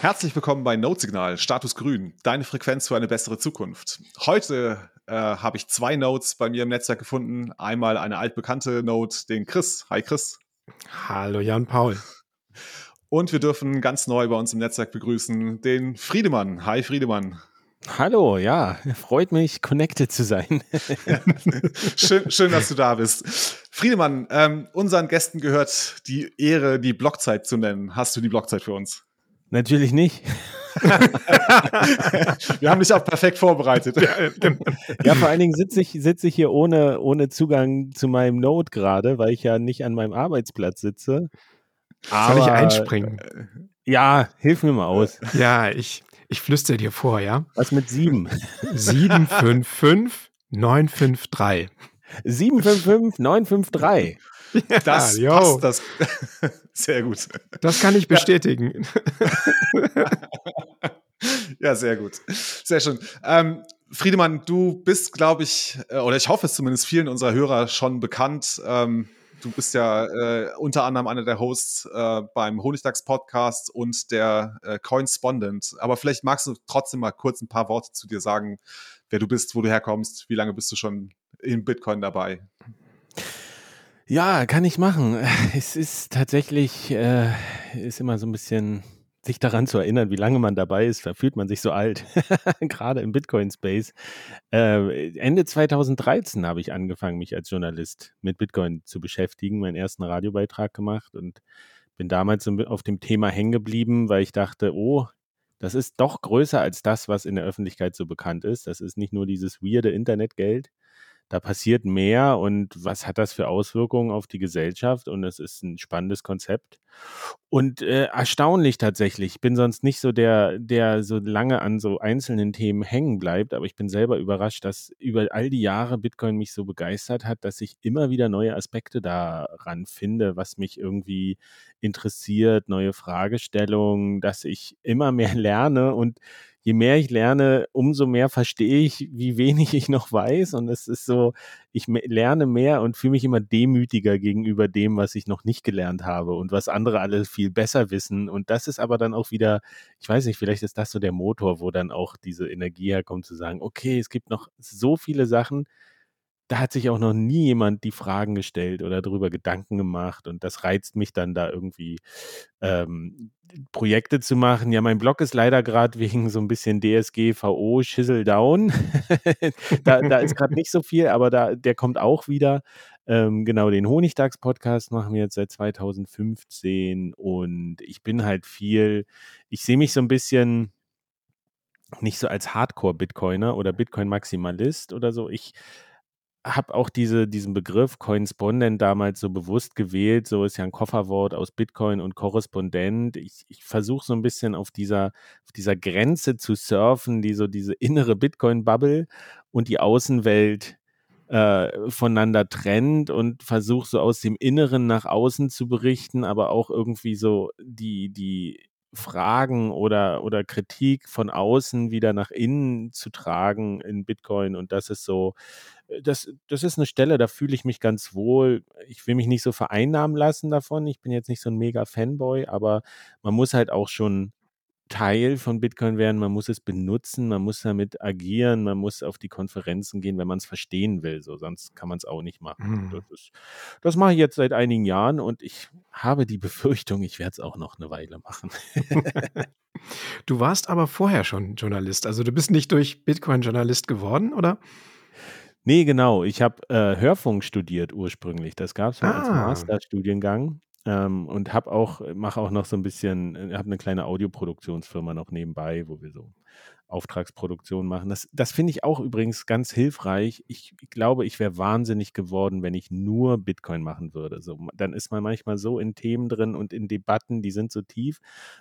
Herzlich willkommen bei Notesignal, Status Grün, deine Frequenz für eine bessere Zukunft. Heute äh, habe ich zwei Notes bei mir im Netzwerk gefunden. Einmal eine altbekannte Note, den Chris. Hi Chris. Hallo Jan Paul. Und wir dürfen ganz neu bei uns im Netzwerk begrüßen den Friedemann. Hi Friedemann. Hallo, ja, freut mich, connected zu sein. schön, schön, dass du da bist. Friedemann, ähm, unseren Gästen gehört die Ehre, die Blockzeit zu nennen. Hast du die Blockzeit für uns? Natürlich nicht. Wir haben dich auch perfekt vorbereitet. Genau. Ja, vor allen Dingen sitze ich, sitze ich hier ohne, ohne Zugang zu meinem Note gerade, weil ich ja nicht an meinem Arbeitsplatz sitze. Aber, Soll ich einspringen? Ja, hilf mir mal aus. Ja, ich, ich flüstere dir vor, ja? Was mit sieben? 755 953. 755 953. Ja, das yo. passt. Das. Sehr gut. Das kann ich bestätigen. ja, sehr gut. Sehr schön. Ähm, Friedemann, du bist, glaube ich, äh, oder ich hoffe es zumindest vielen unserer Hörer schon bekannt. Ähm, du bist ja äh, unter anderem einer der Hosts äh, beim Honigdachs-Podcast und der äh, Coinspondent. Aber vielleicht magst du trotzdem mal kurz ein paar Worte zu dir sagen, wer du bist, wo du herkommst, wie lange bist du schon in Bitcoin dabei? Ja, kann ich machen. Es ist tatsächlich, äh, ist immer so ein bisschen sich daran zu erinnern, wie lange man dabei ist, verfühlt man sich so alt, gerade im Bitcoin-Space. Äh, Ende 2013 habe ich angefangen, mich als Journalist mit Bitcoin zu beschäftigen, meinen ersten Radiobeitrag gemacht und bin damals auf dem Thema hängen geblieben, weil ich dachte, oh, das ist doch größer als das, was in der Öffentlichkeit so bekannt ist. Das ist nicht nur dieses weirde Internetgeld, da passiert mehr und was hat das für Auswirkungen auf die Gesellschaft? Und es ist ein spannendes Konzept. Und äh, erstaunlich tatsächlich. Ich bin sonst nicht so der, der so lange an so einzelnen Themen hängen bleibt, aber ich bin selber überrascht, dass über all die Jahre Bitcoin mich so begeistert hat, dass ich immer wieder neue Aspekte daran finde, was mich irgendwie interessiert, neue Fragestellungen, dass ich immer mehr lerne und je mehr ich lerne, umso mehr verstehe ich, wie wenig ich noch weiß. Und es ist so, ich lerne mehr und fühle mich immer demütiger gegenüber dem, was ich noch nicht gelernt habe und was andere alle viel besser wissen. Und das ist aber dann auch wieder, ich weiß nicht, vielleicht ist das so der Motor, wo dann auch diese Energie herkommt, zu sagen, okay, es gibt noch so viele Sachen, da hat sich auch noch nie jemand die Fragen gestellt oder darüber Gedanken gemacht. Und das reizt mich dann da irgendwie ähm, Projekte zu machen. Ja, mein Blog ist leider gerade wegen so ein bisschen DSGVO Schissel down. da, da, ist gerade nicht so viel, aber da, der kommt auch wieder. Ähm, genau, den Honigtags-Podcast machen wir jetzt seit 2015 und ich bin halt viel, ich sehe mich so ein bisschen nicht so als Hardcore-Bitcoiner oder Bitcoin-Maximalist oder so. Ich habe auch diese, diesen Begriff Coinspondent damals so bewusst gewählt. So ist ja ein Kofferwort aus Bitcoin und Korrespondent. Ich, ich versuche so ein bisschen auf dieser, auf dieser Grenze zu surfen, die so diese innere Bitcoin-Bubble und die Außenwelt äh, voneinander trennt und versuche so aus dem Inneren nach außen zu berichten, aber auch irgendwie so die, die Fragen oder, oder Kritik von außen wieder nach innen zu tragen in Bitcoin. Und das ist so, äh, das, das ist eine Stelle, da fühle ich mich ganz wohl. Ich will mich nicht so vereinnahmen lassen davon. Ich bin jetzt nicht so ein mega Fanboy, aber man muss halt auch schon Teil von Bitcoin werden, man muss es benutzen, man muss damit agieren, man muss auf die Konferenzen gehen, wenn man es verstehen will. So, sonst kann man es auch nicht machen. Mhm. Das, ist, das, mache ich jetzt seit einigen Jahren und ich habe die Befürchtung, ich werde es auch noch eine Weile machen. du warst aber vorher schon Journalist. Also du bist nicht durch Bitcoin Journalist geworden, oder? Nee, genau. Ich habe äh, Hörfunk studiert ursprünglich. Das gab es ah. als Masterstudiengang. Ähm, und habe auch, mache auch noch so ein bisschen, äh, habe eine kleine Audioproduktionsfirma noch nebenbei, wo wir so Auftragsproduktion machen. Das, das finde ich auch übrigens ganz hilfreich. Ich, ich glaube, ich wäre wahnsinnig geworden, wenn ich nur Bitcoin machen würde. So, dann ist man manchmal so in Themen drin und in Debatten, die sind so tief.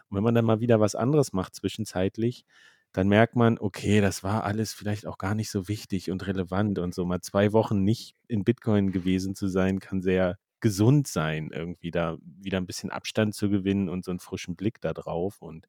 Und wenn man dann mal wieder was anderes macht zwischenzeitlich, dann merkt man, okay, das war alles vielleicht auch gar nicht so wichtig und relevant und so mal zwei Wochen nicht in Bitcoin gewesen zu sein, kann sehr gesund sein, irgendwie da wieder ein bisschen Abstand zu gewinnen und so einen frischen Blick da drauf. Und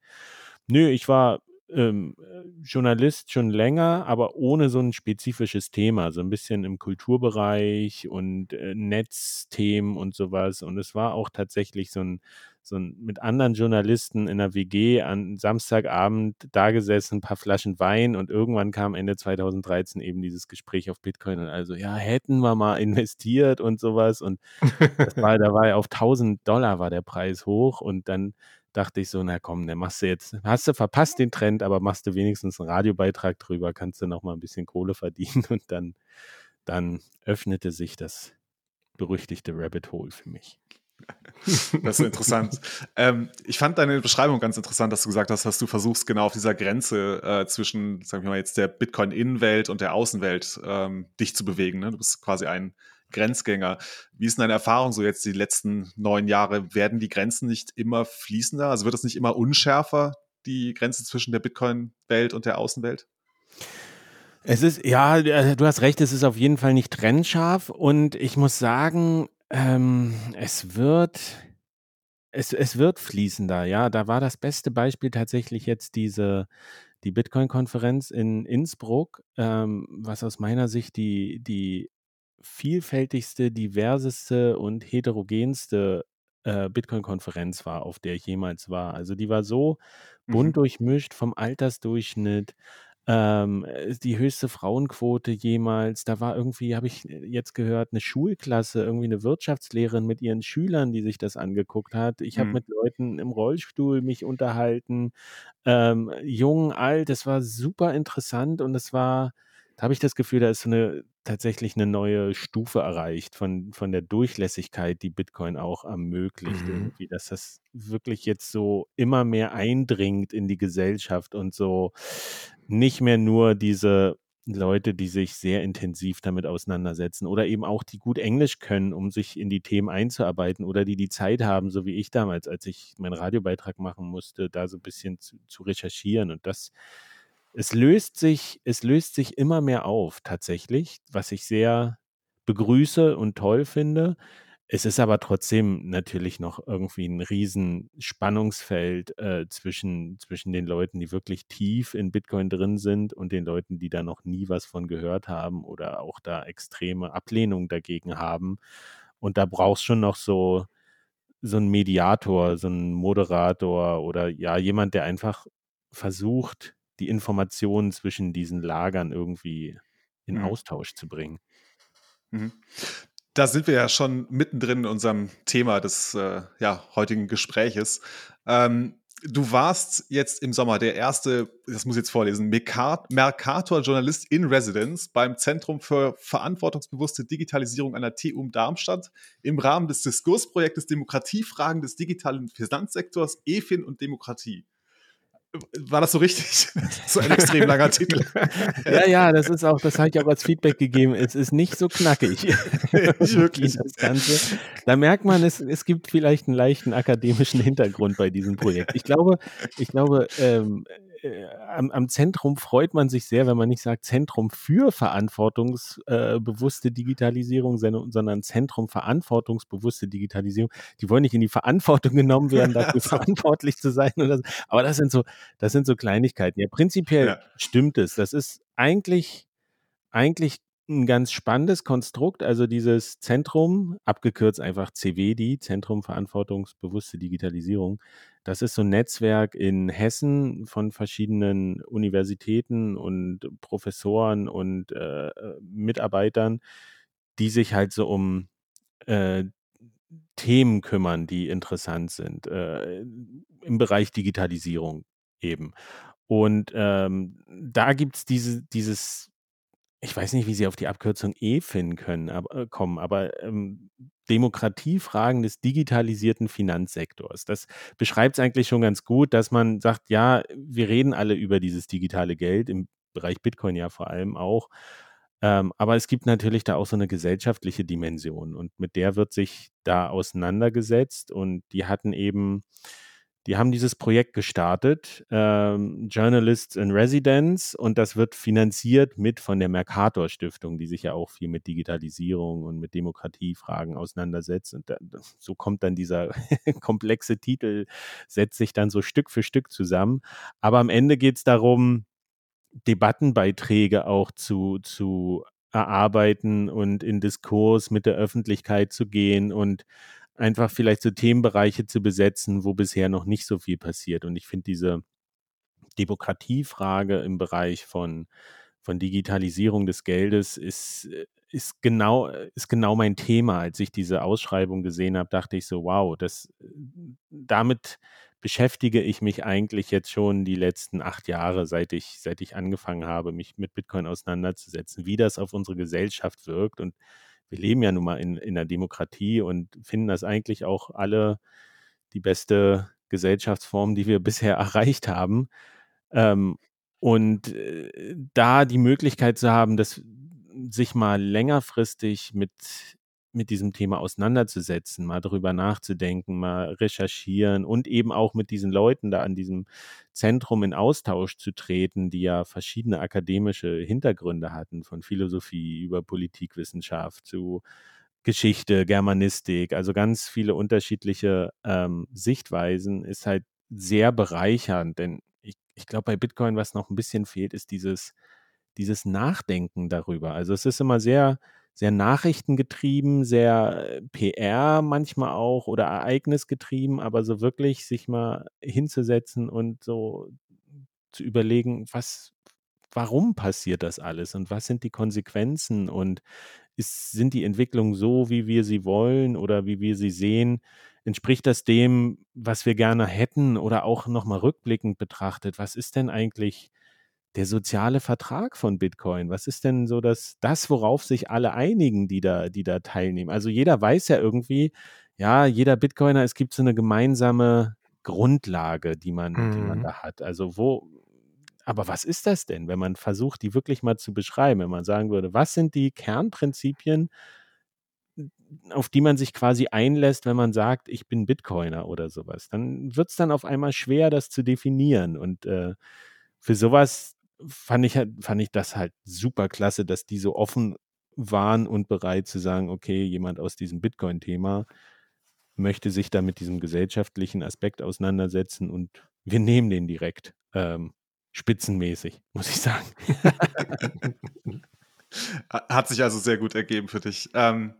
nö, ich war ähm, Journalist schon länger, aber ohne so ein spezifisches Thema, so ein bisschen im Kulturbereich und äh, Netzthemen und sowas. Und es war auch tatsächlich so ein, so ein mit anderen Journalisten in der WG an Samstagabend da gesessen, ein paar Flaschen Wein und irgendwann kam Ende 2013 eben dieses Gespräch auf Bitcoin und also, ja, hätten wir mal investiert und sowas. Und war, da war ja auf 1000 Dollar war der Preis hoch und dann dachte ich so, na komm, dann machst du jetzt, hast du verpasst den Trend, aber machst du wenigstens einen Radiobeitrag drüber, kannst du noch mal ein bisschen Kohle verdienen und dann, dann öffnete sich das berüchtigte Rabbit Hole für mich. Das ist interessant. ähm, ich fand deine Beschreibung ganz interessant, dass du gesagt hast, dass du versuchst, genau auf dieser Grenze äh, zwischen, sagen wir mal, jetzt der Bitcoin-Innenwelt und der Außenwelt ähm, dich zu bewegen. Ne? Du bist quasi ein Grenzgänger. Wie ist denn deine Erfahrung so jetzt die letzten neun Jahre? Werden die Grenzen nicht immer fließender? Also wird es nicht immer unschärfer, die Grenze zwischen der Bitcoin-Welt und der Außenwelt? Es ist, ja, äh, du hast recht, es ist auf jeden Fall nicht trennscharf und ich muss sagen, ähm, es wird, es, es wird fließender, ja. Da war das beste Beispiel tatsächlich jetzt diese, die Bitcoin-Konferenz in Innsbruck, ähm, was aus meiner Sicht die, die vielfältigste, diverseste und heterogenste äh, Bitcoin-Konferenz war, auf der ich jemals war. Also die war so bunt mhm. durchmischt vom Altersdurchschnitt, ähm, äh, die höchste Frauenquote jemals. Da war irgendwie, habe ich äh, jetzt gehört, eine Schulklasse, irgendwie eine Wirtschaftslehrerin mit ihren Schülern, die sich das angeguckt hat. Ich habe mhm. mit Leuten im Rollstuhl mich unterhalten, ähm, jung, alt. Es war super interessant und es war da habe ich das Gefühl, da ist so eine tatsächlich eine neue Stufe erreicht von von der Durchlässigkeit, die Bitcoin auch ermöglicht Mhm. irgendwie, dass das wirklich jetzt so immer mehr eindringt in die Gesellschaft und so nicht mehr nur diese Leute, die sich sehr intensiv damit auseinandersetzen oder eben auch die gut Englisch können, um sich in die Themen einzuarbeiten oder die die Zeit haben, so wie ich damals, als ich meinen Radiobeitrag machen musste, da so ein bisschen zu zu recherchieren und das es löst sich es löst sich immer mehr auf tatsächlich, was ich sehr begrüße und toll finde. Es ist aber trotzdem natürlich noch irgendwie ein riesen Spannungsfeld, äh, zwischen zwischen den Leuten, die wirklich tief in Bitcoin drin sind und den Leuten, die da noch nie was von gehört haben oder auch da extreme Ablehnung dagegen haben. Und da brauchst schon noch so so 'n Mediator, so 'n Moderator oder, ja, jemand, der einfach versucht die Informationen zwischen diesen Lagern irgendwie in mhm. Austausch zu bringen. Mhm. Da sind wir ja schon mittendrin in unserem Thema des äh, ja, heutigen Gespräches. Ähm, du warst jetzt im Sommer der erste, das muss ich jetzt vorlesen, Mercator-Journalist in Residence beim Zentrum für verantwortungsbewusste Digitalisierung an der TU Darmstadt im Rahmen des Diskursprojektes Demokratiefragen des digitalen Finanzsektors, EFIN und Demokratie. War das so richtig? so ein extrem langer Titel. ja, ja, das ist auch, das habe ich auch als Feedback gegeben. Es ist nicht so knackig. nicht wirklich. Das Ganze. Da merkt man, es, es gibt vielleicht einen leichten akademischen Hintergrund bei diesem Projekt. Ich glaube, ich glaube, ähm, äh, am, am, Zentrum freut man sich sehr, wenn man nicht sagt Zentrum für verantwortungsbewusste äh, Digitalisierung, sondern Zentrum verantwortungsbewusste Digitalisierung. Die wollen nicht in die Verantwortung genommen werden, dafür verantwortlich zu sein. Oder so. Aber das sind so, das sind so Kleinigkeiten. Ja, prinzipiell ja. stimmt es. Das ist eigentlich, eigentlich ein ganz spannendes Konstrukt, also dieses Zentrum, abgekürzt einfach CWD, Zentrum Verantwortungsbewusste Digitalisierung. Das ist so ein Netzwerk in Hessen von verschiedenen Universitäten und Professoren und äh, Mitarbeitern, die sich halt so um äh, Themen kümmern, die interessant sind, äh, im Bereich Digitalisierung eben. Und ähm, da gibt es diese, dieses ich weiß nicht, wie sie auf die Abkürzung EFIN können, aber, äh, kommen, aber ähm, Demokratiefragen des digitalisierten Finanzsektors. Das beschreibt es eigentlich schon ganz gut, dass man sagt, ja, wir reden alle über dieses digitale Geld, im Bereich Bitcoin ja vor allem auch. Ähm, aber es gibt natürlich da auch so eine gesellschaftliche Dimension und mit der wird sich da auseinandergesetzt und die hatten eben die haben dieses Projekt gestartet, ähm, Journalists in Residence, und das wird finanziert mit von der Mercator Stiftung, die sich ja auch viel mit Digitalisierung und mit Demokratiefragen auseinandersetzt. Und da, so kommt dann dieser komplexe Titel, setzt sich dann so Stück für Stück zusammen. Aber am Ende geht es darum, Debattenbeiträge auch zu, zu erarbeiten und in Diskurs mit der Öffentlichkeit zu gehen und einfach vielleicht so Themenbereiche zu besetzen, wo bisher noch nicht so viel passiert. Und ich finde diese Demokratiefrage im Bereich von, von Digitalisierung des Geldes ist, ist, genau, ist genau mein Thema. Als ich diese Ausschreibung gesehen habe, dachte ich so, wow, das, damit beschäftige ich mich eigentlich jetzt schon die letzten acht Jahre, seit ich, seit ich angefangen habe, mich mit Bitcoin auseinanderzusetzen, wie das auf unsere Gesellschaft wirkt und wir leben ja nun mal in, in einer Demokratie und finden das eigentlich auch alle die beste Gesellschaftsform, die wir bisher erreicht haben. Ähm, und äh, da die Möglichkeit zu haben, das sich mal längerfristig mit mit diesem Thema auseinanderzusetzen, mal darüber nachzudenken, mal recherchieren und eben auch mit diesen Leuten da an diesem Zentrum in Austausch zu treten, die ja verschiedene akademische Hintergründe hatten, von Philosophie über Politikwissenschaft zu Geschichte, Germanistik, also ganz viele unterschiedliche ähm, Sichtweisen, ist halt sehr bereichernd. Denn ich, ich glaube, bei Bitcoin, was noch ein bisschen fehlt, ist dieses, dieses Nachdenken darüber. Also es ist immer sehr, sehr nachrichtengetrieben, sehr äh, PR manchmal auch oder ereignisgetrieben, aber so wirklich sich mal hinzusetzen und so zu überlegen, was, warum passiert das alles und was sind die Konsequenzen und ist, sind die Entwicklungen so, wie wir sie wollen oder wie wir sie sehen? Entspricht das dem, was wir gerne hätten oder auch nochmal rückblickend betrachtet? Was ist denn eigentlich der soziale Vertrag von Bitcoin? Was ist denn so das, das, worauf sich alle einigen, die da, die da teilnehmen? Also jeder weiß ja irgendwie, ja, jeder Bitcoiner, es gibt so eine gemeinsame Grundlage, die man, mhm. die man mhm. da hat. Also wo, aber was ist das denn, wenn man versucht, die wirklich mal zu beschreiben, wenn man sagen würde, was sind die Kernprinzipien, auf die man sich quasi einlässt, wenn man sagt, ich bin Bitcoiner oder sowas? Dann wird es dann auf einmal schwer, das zu definieren. Und äh, für sowas fand ich, halt, fand ich das halt super klasse, dass die so offen waren und bereit zu sagen, okay, jemand aus diesem Bitcoin-Thema möchte sich da mit diesem gesellschaftlichen Aspekt auseinandersetzen und wir nehmen den direkt ähm, spitzenmäßig, muss ich sagen. Hat sich also sehr gut ergeben für dich. Ähm,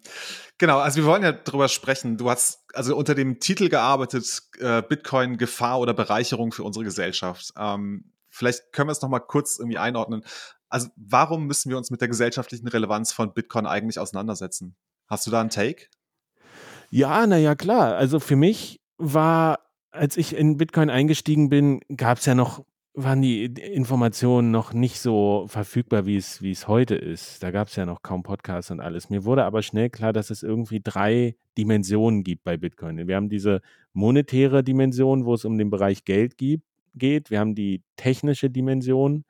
genau, also wir wollen ja darüber sprechen. Du hast also unter dem Titel gearbeitet, äh, Bitcoin Gefahr oder Bereicherung für unsere Gesellschaft. Ähm, vielleicht können wir es noch mal kurz irgendwie einordnen. Also warum müssen wir uns mit der gesellschaftlichen Relevanz von Bitcoin eigentlich auseinandersetzen? Hast du da einen Take? Ja, naja, klar. Also für mich war, als ich in Bitcoin eingestiegen bin, gab es ja noch, waren die Informationen noch nicht so verfügbar, wie es, heute ist. Da gab es ja noch kaum Podcasts und alles. Mir wurde aber schnell klar, dass es irgendwie drei Dimensionen gibt bei Bitcoin. Wir haben diese monetäre Dimension, wo es um den Bereich Geld gibt geht. Wir haben die technische Dimension,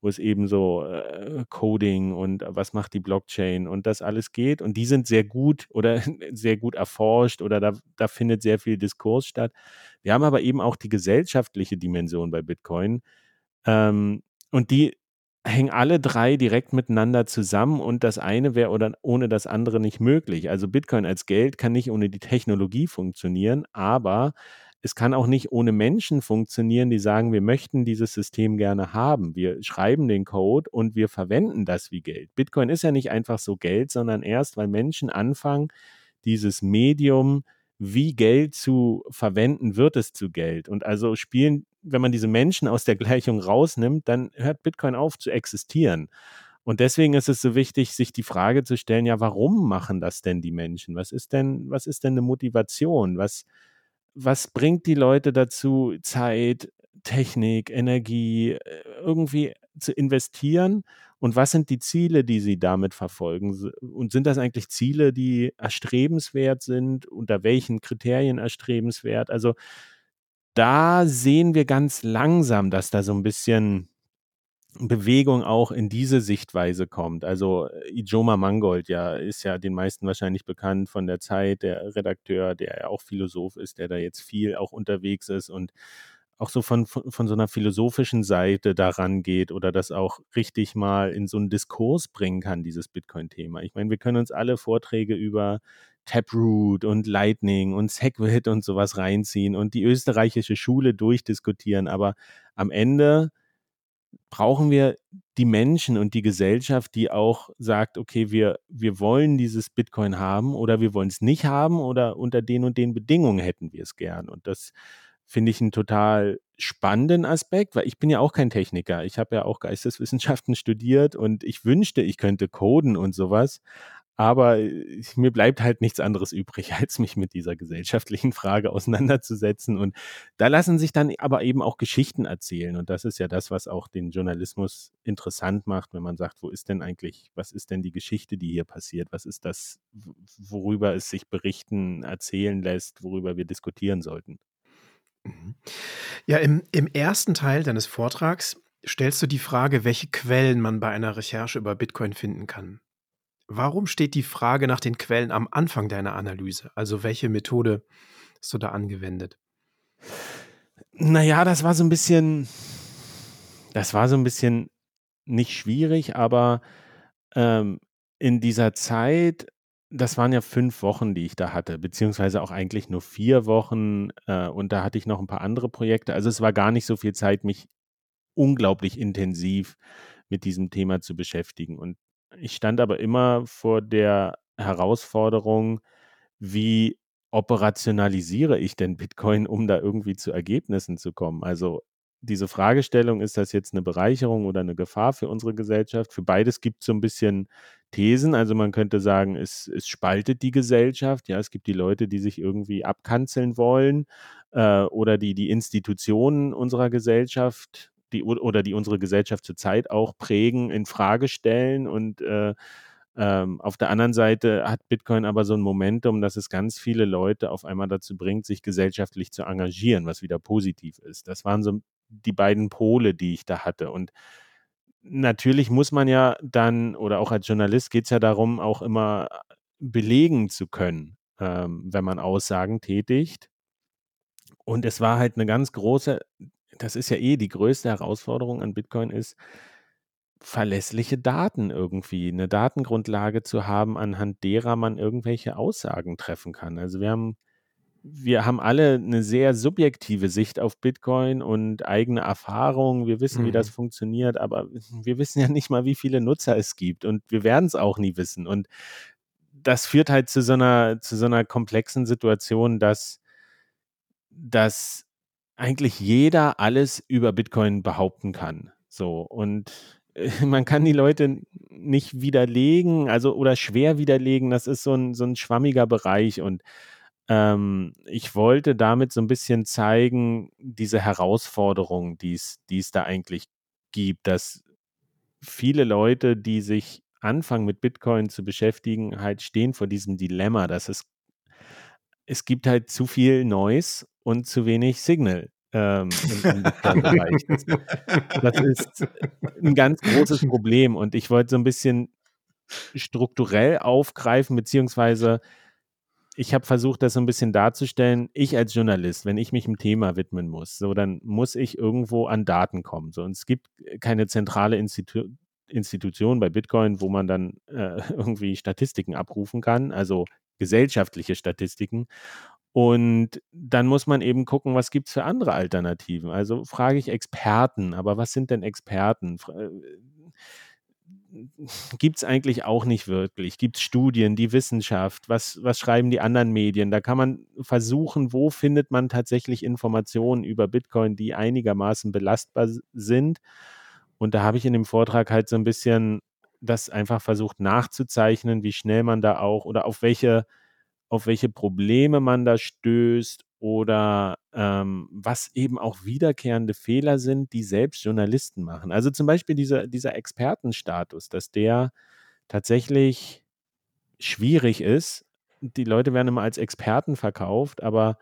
wo es eben so äh, Coding und was macht die Blockchain und das alles geht. Und die sind sehr gut oder sehr gut erforscht oder da, da findet sehr viel Diskurs statt. Wir haben aber eben auch die gesellschaftliche Dimension bei Bitcoin. Ähm, und die hängen alle drei direkt miteinander zusammen und das eine wäre oder ohne das andere nicht möglich. Also Bitcoin als Geld kann nicht ohne die Technologie funktionieren, aber es kann auch nicht ohne Menschen funktionieren, die sagen, wir möchten dieses System gerne haben. Wir schreiben den Code und wir verwenden das wie Geld. Bitcoin ist ja nicht einfach so Geld, sondern erst, weil Menschen anfangen, dieses Medium wie Geld zu verwenden, wird es zu Geld. Und also spielen, wenn man diese Menschen aus der Gleichung rausnimmt, dann hört Bitcoin auf zu existieren. Und deswegen ist es so wichtig, sich die Frage zu stellen, ja, warum machen das denn die Menschen? Was ist denn, was ist denn eine Motivation? Was, was bringt die Leute dazu, Zeit, Technik, Energie äh, irgendwie zu investieren? Und was sind die Ziele, die sie damit verfolgen? Und sind das eigentlich Ziele, die erstrebenswert sind? Unter welchen Kriterien erstrebenswert? Also da sehen wir ganz langsam, dass da so ein bisschen Bewegung auch in diese Sichtweise kommt. Also Ijoma Mangold ja ist ja den meisten wahrscheinlich bekannt von der Zeit, der Redakteur, der ja auch Philosoph ist, der da jetzt viel auch unterwegs ist und auch so von, von, von so einer philosophischen Seite daran geht oder das auch richtig mal in so einen Diskurs bringen kann, dieses Bitcoin-Thema. Ich meine, wir können uns alle Vorträge über Taproot und Lightning und Segwit und sowas reinziehen und die österreichische Schule durchdiskutieren, aber am Ende brauchen wir die Menschen und die Gesellschaft, die auch sagt, okay, wir, wir wollen dieses Bitcoin haben oder wir wollen es nicht haben oder unter den und den Bedingungen hätten wir es gern. Und das finde ich einen total spannenden Aspekt, weil ich bin ja auch kein Techniker. Ich habe ja auch Geisteswissenschaften studiert und ich wünschte, ich könnte coden und sowas. Aber ich, mir bleibt halt nichts anderes übrig, als mich mit dieser gesellschaftlichen Frage auseinanderzusetzen. Und da lassen sich dann aber eben auch Geschichten erzählen. Und das ist ja das, was auch den Journalismus interessant macht, wenn man sagt, wo ist denn eigentlich, was ist denn die Geschichte, die hier passiert? Was ist das, worüber es sich berichten, erzählen lässt, worüber wir diskutieren sollten? Mhm. Ja, im, im ersten Teil deines Vortrags stellst du die Frage, welche Quellen man bei einer Recherche über Bitcoin finden kann. Warum steht die Frage nach den Quellen am Anfang deiner Analyse? Also welche Methode hast du da angewendet? Naja, das war so ein bisschen, das war so ein bisschen nicht schwierig, aber ähm, in dieser Zeit, das waren ja fünf Wochen, die ich da hatte, beziehungsweise auch eigentlich nur vier Wochen äh, und da hatte ich noch ein paar andere Projekte. Also es war gar nicht so viel Zeit, mich unglaublich intensiv mit diesem Thema zu beschäftigen. Und ich stand aber immer vor der Herausforderung, wie operationalisiere ich denn Bitcoin, um da irgendwie zu Ergebnissen zu kommen? Also diese Fragestellung, ist das jetzt eine Bereicherung oder eine Gefahr für unsere Gesellschaft? Für beides gibt es so ein bisschen Thesen. Also man könnte sagen, es, es spaltet die Gesellschaft. Ja, es gibt die Leute, die sich irgendwie abkanzeln wollen äh, oder die die Institutionen unserer Gesellschaft die oder die unsere Gesellschaft zurzeit auch prägen, in Frage stellen. Und äh, ähm, auf der anderen Seite hat Bitcoin aber so ein Momentum, dass es ganz viele Leute auf einmal dazu bringt, sich gesellschaftlich zu engagieren, was wieder positiv ist. Das waren so die beiden Pole, die ich da hatte. Und natürlich muss man ja dann, oder auch als Journalist geht es ja darum, auch immer belegen zu können, ähm, wenn man Aussagen tätigt. Und es war halt eine ganz große das ist ja eh die größte Herausforderung an Bitcoin ist, verlässliche Daten irgendwie, eine Datengrundlage zu haben, anhand derer man irgendwelche Aussagen treffen kann. Also wir haben wir haben alle eine sehr subjektive Sicht auf Bitcoin und eigene Erfahrungen. Wir wissen, wie das mhm. funktioniert, aber wir wissen ja nicht mal, wie viele Nutzer es gibt und wir werden es auch nie wissen. Und das führt halt zu so einer, zu so einer komplexen Situation, dass, dass eigentlich jeder alles über Bitcoin behaupten kann. So und äh, man kann die Leute nicht widerlegen, also oder schwer widerlegen. Das ist so ein, so ein schwammiger Bereich und ähm, ich wollte damit so ein bisschen zeigen, diese Herausforderung, die es da eigentlich gibt, dass viele Leute, die sich anfangen mit Bitcoin zu beschäftigen, halt stehen vor diesem Dilemma, dass es es gibt halt zu viel Noise und zu wenig Signal ähm, im, im das ist ein ganz großes Problem und ich wollte so ein bisschen strukturell aufgreifen, beziehungsweise ich habe versucht, das so ein bisschen darzustellen. Ich als Journalist, wenn ich mich einem Thema widmen muss, so dann muss ich irgendwo an Daten kommen. So, und es gibt keine zentrale Institu Institution bei Bitcoin, wo man dann äh, irgendwie Statistiken abrufen kann, also gesellschaftliche Statistiken. Und dann muss man eben gucken, was gibt es für andere Alternativen. Also frage ich Experten, aber was sind denn Experten? Äh, gibt es eigentlich auch nicht wirklich. Gibt es Studien, die Wissenschaft, was, was schreiben die anderen Medien? Da kann man versuchen, wo findet man tatsächlich Informationen über Bitcoin, die einigermaßen belastbar sind. Und da habe ich in dem Vortrag halt so ein bisschen das einfach versucht nachzuzeichnen, wie schnell man da auch oder auf welche auf welche Probleme man da stößt oder ähm, was eben auch wiederkehrende Fehler sind, die selbst Journalisten machen. Also zum Beispiel dieser, dieser Expertenstatus, dass der tatsächlich schwierig ist. Die Leute werden immer als Experten verkauft, aber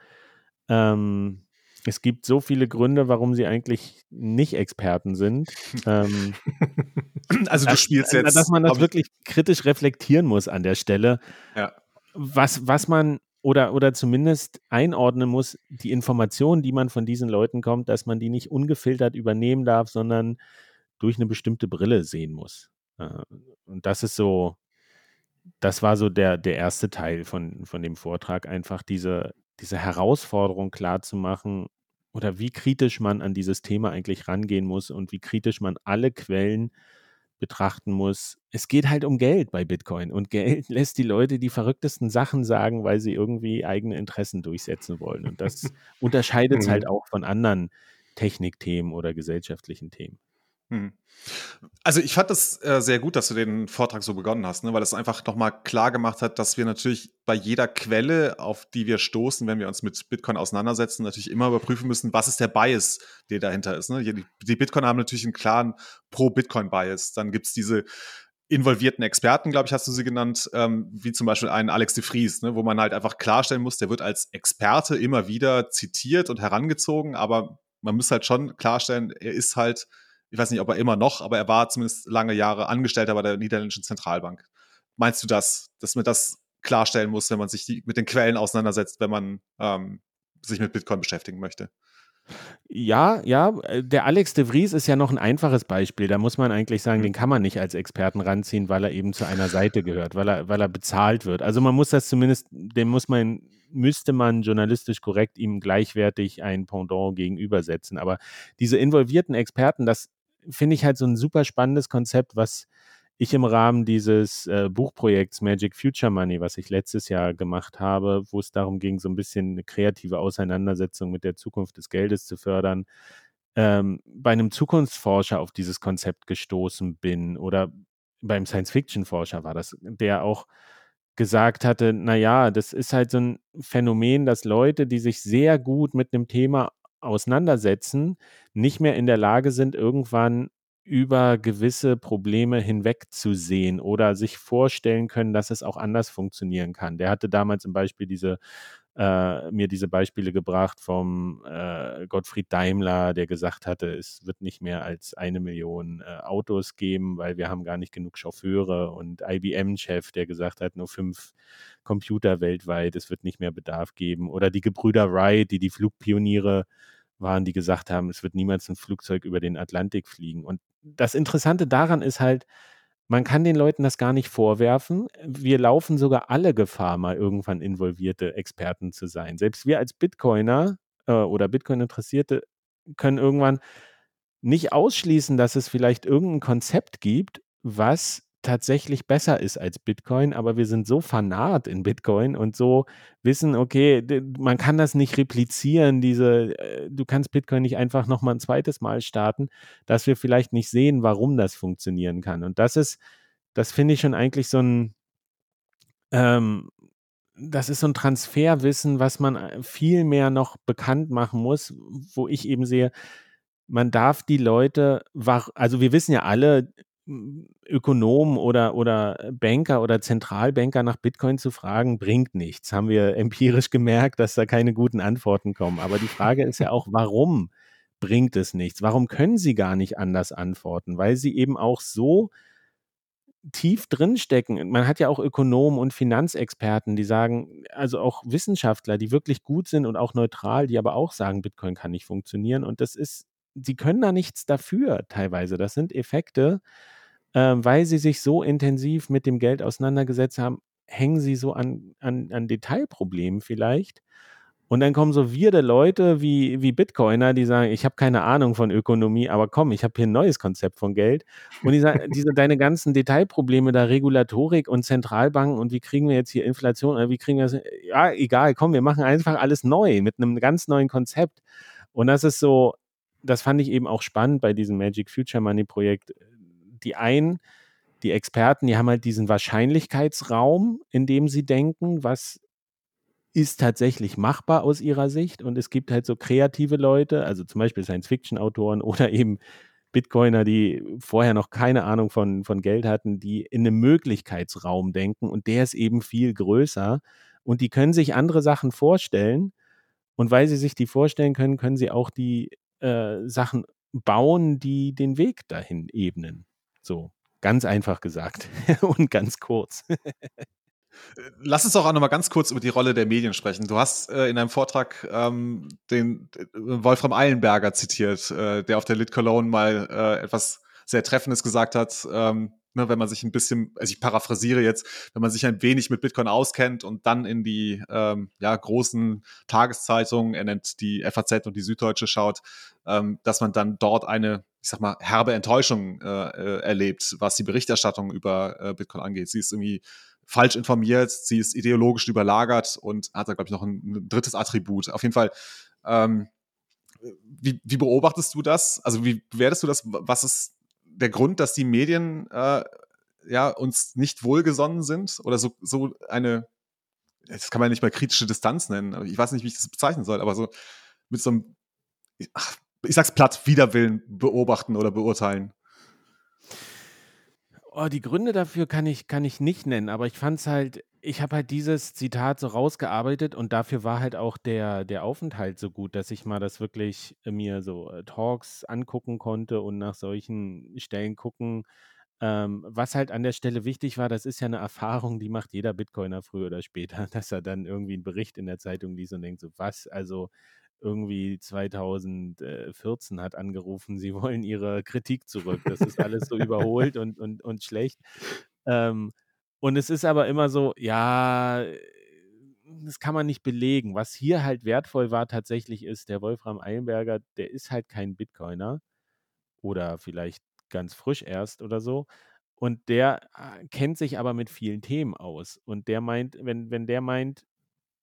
ähm, es gibt so viele Gründe, warum sie eigentlich nicht Experten sind. ähm, also du spielst dass, jetzt. Dass man das wirklich kritisch reflektieren muss an der Stelle. Ja. Was, was man oder, oder zumindest einordnen muss, die Informationen, die man von diesen Leuten kommt, dass man die nicht ungefiltert übernehmen darf, sondern durch eine bestimmte Brille sehen muss. Äh, und das ist so, das war so der, der erste Teil von, von dem Vortrag, einfach diese, diese Herausforderung klarzumachen oder wie kritisch man an dieses Thema eigentlich rangehen muss und wie kritisch man alle Quellen betrachten muss. Es geht halt um Geld bei Bitcoin und Geld lässt die Leute die verrücktesten Sachen sagen, weil sie irgendwie eigene Interessen durchsetzen wollen. Und das unterscheidet es halt mhm. auch von anderen Technikthemen oder gesellschaftlichen Themen. Hm. Also ich fand das äh, sehr gut, dass du den Vortrag so begonnen hast, ne? weil es einfach nochmal klar gemacht hat, dass wir natürlich bei jeder Quelle, auf die wir stoßen, wenn wir uns mit Bitcoin auseinandersetzen, natürlich immer überprüfen müssen, was ist der Bias, der dahinter ist. Ne? Die, die Bitcoin haben natürlich einen klaren Pro-Bitcoin-Bias. Dann gibt es diese involvierten Experten, glaube ich, hast du sie genannt, ähm, wie zum Beispiel einen Alex de Vries, ne? wo man halt einfach klarstellen muss, der wird als Experte immer wieder zitiert und herangezogen, aber man muss halt schon klarstellen, er ist halt ich weiß nicht, ob er immer noch, aber er war zumindest lange Jahre Angestellter bei der niederländischen Zentralbank. Meinst du das, dass man das klarstellen muss, wenn man sich die, mit den Quellen auseinandersetzt, wenn man ähm, sich mit Bitcoin beschäftigen möchte? Ja, ja, äh, der Alex de Vries ist ja noch ein einfaches Beispiel. Da muss man eigentlich sagen, mhm. den kann man nicht als Experten ranziehen, weil er eben zu einer Seite gehört, weil er, weil er bezahlt wird. Also man muss das zumindest, dem muss man, müsste man journalistisch korrekt ihm gleichwertig ein Pendant gegenübersetzen. Aber diese involvierten Experten, das finde ich halt so ein super spannendes Konzept, was ich im Rahmen dieses äh, Buchprojekts Magic Future Money, was ich letztes Jahr gemacht habe, wo es darum ging, so ein bisschen eine kreative Auseinandersetzung mit der Zukunft des Geldes zu fördern, ähm, bei einem Zukunftsforscher auf dieses Konzept gestoßen bin oder beim Science-Fiction-Forscher war das, der auch gesagt hatte, naja, das ist halt so ein Phänomen, dass Leute, die sich sehr gut mit einem Thema auseinandersetzen, nicht mehr in der Lage sind, irgendwann über gewisse Probleme hinwegzusehen oder sich vorstellen können, dass es auch anders funktionieren kann. Der hatte damals zum Beispiel diese, äh, mir diese Beispiele gebracht vom äh, Gottfried Daimler, der gesagt hatte, es wird nicht mehr als eine Million äh, Autos geben, weil wir haben gar nicht genug Chauffeure und IBM-Chef, der gesagt hat, nur fünf Computer weltweit, es wird nicht mehr Bedarf geben. Oder die Gebrüder Wright, die die Flugpioniere waren, die gesagt haben, es wird niemals ein Flugzeug über den Atlantik fliegen. Und das Interessante daran ist halt, man kann den Leuten das gar nicht vorwerfen. Wir laufen sogar alle Gefahr, mal irgendwann involvierte Experten zu sein. Selbst wir als Bitcoiner äh, oder Bitcoin-Interessierte können irgendwann nicht ausschließen, dass es vielleicht irgendein Konzept gibt, was tatsächlich besser ist als Bitcoin, aber wir sind so fanat in Bitcoin und so wissen, okay, man kann das nicht replizieren, diese, äh, du kannst Bitcoin nicht einfach nochmal ein zweites Mal starten, dass wir vielleicht nicht sehen, warum das funktionieren kann. Und das ist, das finde ich schon eigentlich so ein, ähm, das ist so ein Transferwissen, was man äh, viel mehr noch bekannt machen muss, wo ich eben sehe, man darf die Leute, also wir wissen ja alle, Ökonomen oder, oder Banker oder Zentralbanker nach Bitcoin zu fragen, bringt nichts. Haben wir empirisch gemerkt, dass da keine guten Antworten kommen. Aber die Frage ist ja auch, warum bringt es nichts? Warum können sie gar nicht anders antworten? Weil sie eben auch so tief drinstecken. Man hat ja auch Ökonomen und Finanzexperten, die sagen, also auch Wissenschaftler, die wirklich gut sind und auch neutral, die aber auch sagen, Bitcoin kann nicht funktionieren. Und das ist, sie können da nichts dafür teilweise. Das sind Effekte, äh, weil sie sich so intensiv mit dem Geld auseinandergesetzt haben, hängen sie so an, an, an Detailproblemen vielleicht. Und dann kommen so wirde Leute wie, wie Bitcoiner, die sagen, ich habe keine Ahnung von Ökonomie, aber komm, ich habe hier ein neues Konzept von Geld. Und die sagen, diese, deine ganzen Detailprobleme da, Regulatorik und Zentralbanken und wie kriegen wir jetzt hier Inflation, oder wie kriegen wir das? Ja, egal, komm, wir machen einfach alles neu mit einem ganz neuen Konzept. Und das ist so, das fand ich eben auch spannend bei diesem Magic Future Money Projekt. Die einen, die Experten, die haben halt diesen Wahrscheinlichkeitsraum, in dem sie denken, was ist tatsächlich machbar aus ihrer Sicht. Und es gibt halt so kreative Leute, also zum Beispiel Science-Fiction-Autoren oder eben Bitcoiner, die vorher noch keine Ahnung von, von Geld hatten, die in einem Möglichkeitsraum denken. Und der ist eben viel größer. Und die können sich andere Sachen vorstellen. Und weil sie sich die vorstellen können, können sie auch die äh, Sachen bauen, die den Weg dahin ebnen. So, ganz einfach gesagt und ganz kurz. Lass uns doch auch noch mal ganz kurz über die Rolle der Medien sprechen. Du hast äh, in einem Vortrag ähm, den äh, Wolfram Eilenberger zitiert, äh, der auf der Lit Cologne mal äh, etwas sehr Treffendes gesagt hat. Ähm, ne, wenn man sich ein bisschen, also ich paraphrasiere jetzt, wenn man sich ein wenig mit Bitcoin auskennt und dann in die ähm, ja, großen Tageszeitungen, er nennt die FAZ und die Süddeutsche schaut, ähm, dass man dann dort eine, ich sag mal, herbe Enttäuschung äh, äh, erlebt, was die Berichterstattung über äh, Bitcoin angeht. Sie ist irgendwie falsch informiert, sie ist ideologisch überlagert und hat da, glaube ich, noch ein, ein, drittes Attribut. Auf jeden Fall, ähm, wie, wie beobachtest du das? Also wie bewertest du das? Was ist der Grund, dass die Medien äh, ja, uns nicht wohlgesonnen sind oder so, so eine, das kann man nicht mal kritische Distanz nennen, ich weiß nicht, wie ich das bezeichnen soll, aber so mit so einem, ach, ich sag's platt, Widerwillen beobachten oder beurteilen. Oh, die Gründe dafür kann ich, kann ich nicht nennen, aber ich fand es halt, ich habe halt dieses Zitat so rausgearbeitet und dafür war halt auch der, der Aufenthalt so gut, dass ich mal das wirklich äh, mir so äh, Talks angucken konnte und nach solchen Stellen gucken. Ähm, was halt an der Stelle wichtig war, das ist ja eine Erfahrung, die macht jeder Bitcoiner früher oder später, dass er dann irgendwie einen Bericht in der Zeitung liest und denkt so, was, also irgendwie 2014 hat angerufen, sie wollen ihre Kritik zurück. Das ist alles so überholt und, und, und schlecht. Ähm, und es ist aber immer so, ja, das kann man nicht belegen. Was hier halt wertvoll war tatsächlich ist, der Wolfram Eilenberger, der ist halt kein Bitcoiner oder vielleicht ganz frisch erst oder so. Und der äh, kennt sich aber mit vielen Themen aus. Und der meint, wenn, wenn der meint,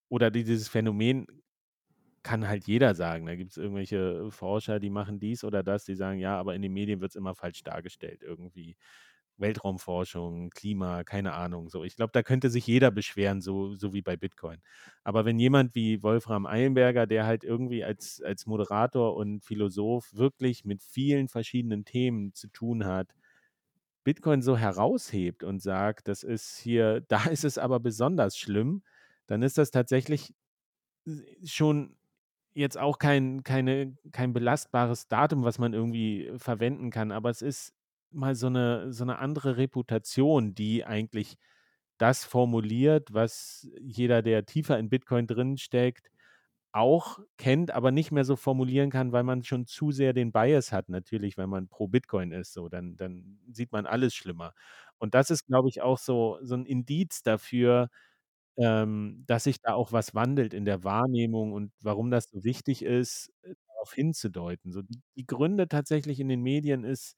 oder dieses Phänomen kann halt jeder sagen. Da gibt es irgendwelche Forscher, die machen dies oder das, die sagen, ja, aber in den Medien wird es immer falsch dargestellt, irgendwie. Weltraumforschung, Klima, keine Ahnung. So, ich glaube, da könnte sich jeder beschweren, so, so wie bei Bitcoin. Aber wenn jemand wie Wolfram Eilenberger, der halt irgendwie als, als Moderator und Philosoph wirklich mit vielen verschiedenen Themen zu tun hat, Bitcoin so heraushebt und sagt, das ist hier, da ist es aber besonders schlimm, dann ist das tatsächlich schon jetzt auch kein, keine, kein belastbares Datum, was man irgendwie verwenden kann, aber es ist mal so eine, so eine andere Reputation, die eigentlich das formuliert, was jeder, der tiefer in Bitcoin drin steckt, auch kennt, aber nicht mehr so formulieren kann, weil man schon zu sehr den Bias hat. Natürlich, wenn man pro Bitcoin ist, so dann, dann sieht man alles schlimmer. Und das ist, glaube ich, auch so, so ein Indiz dafür, ähm, dass sich da auch was wandelt in der Wahrnehmung und warum das so wichtig ist, äh, darauf hinzudeuten. So die Gründe tatsächlich in den Medien ist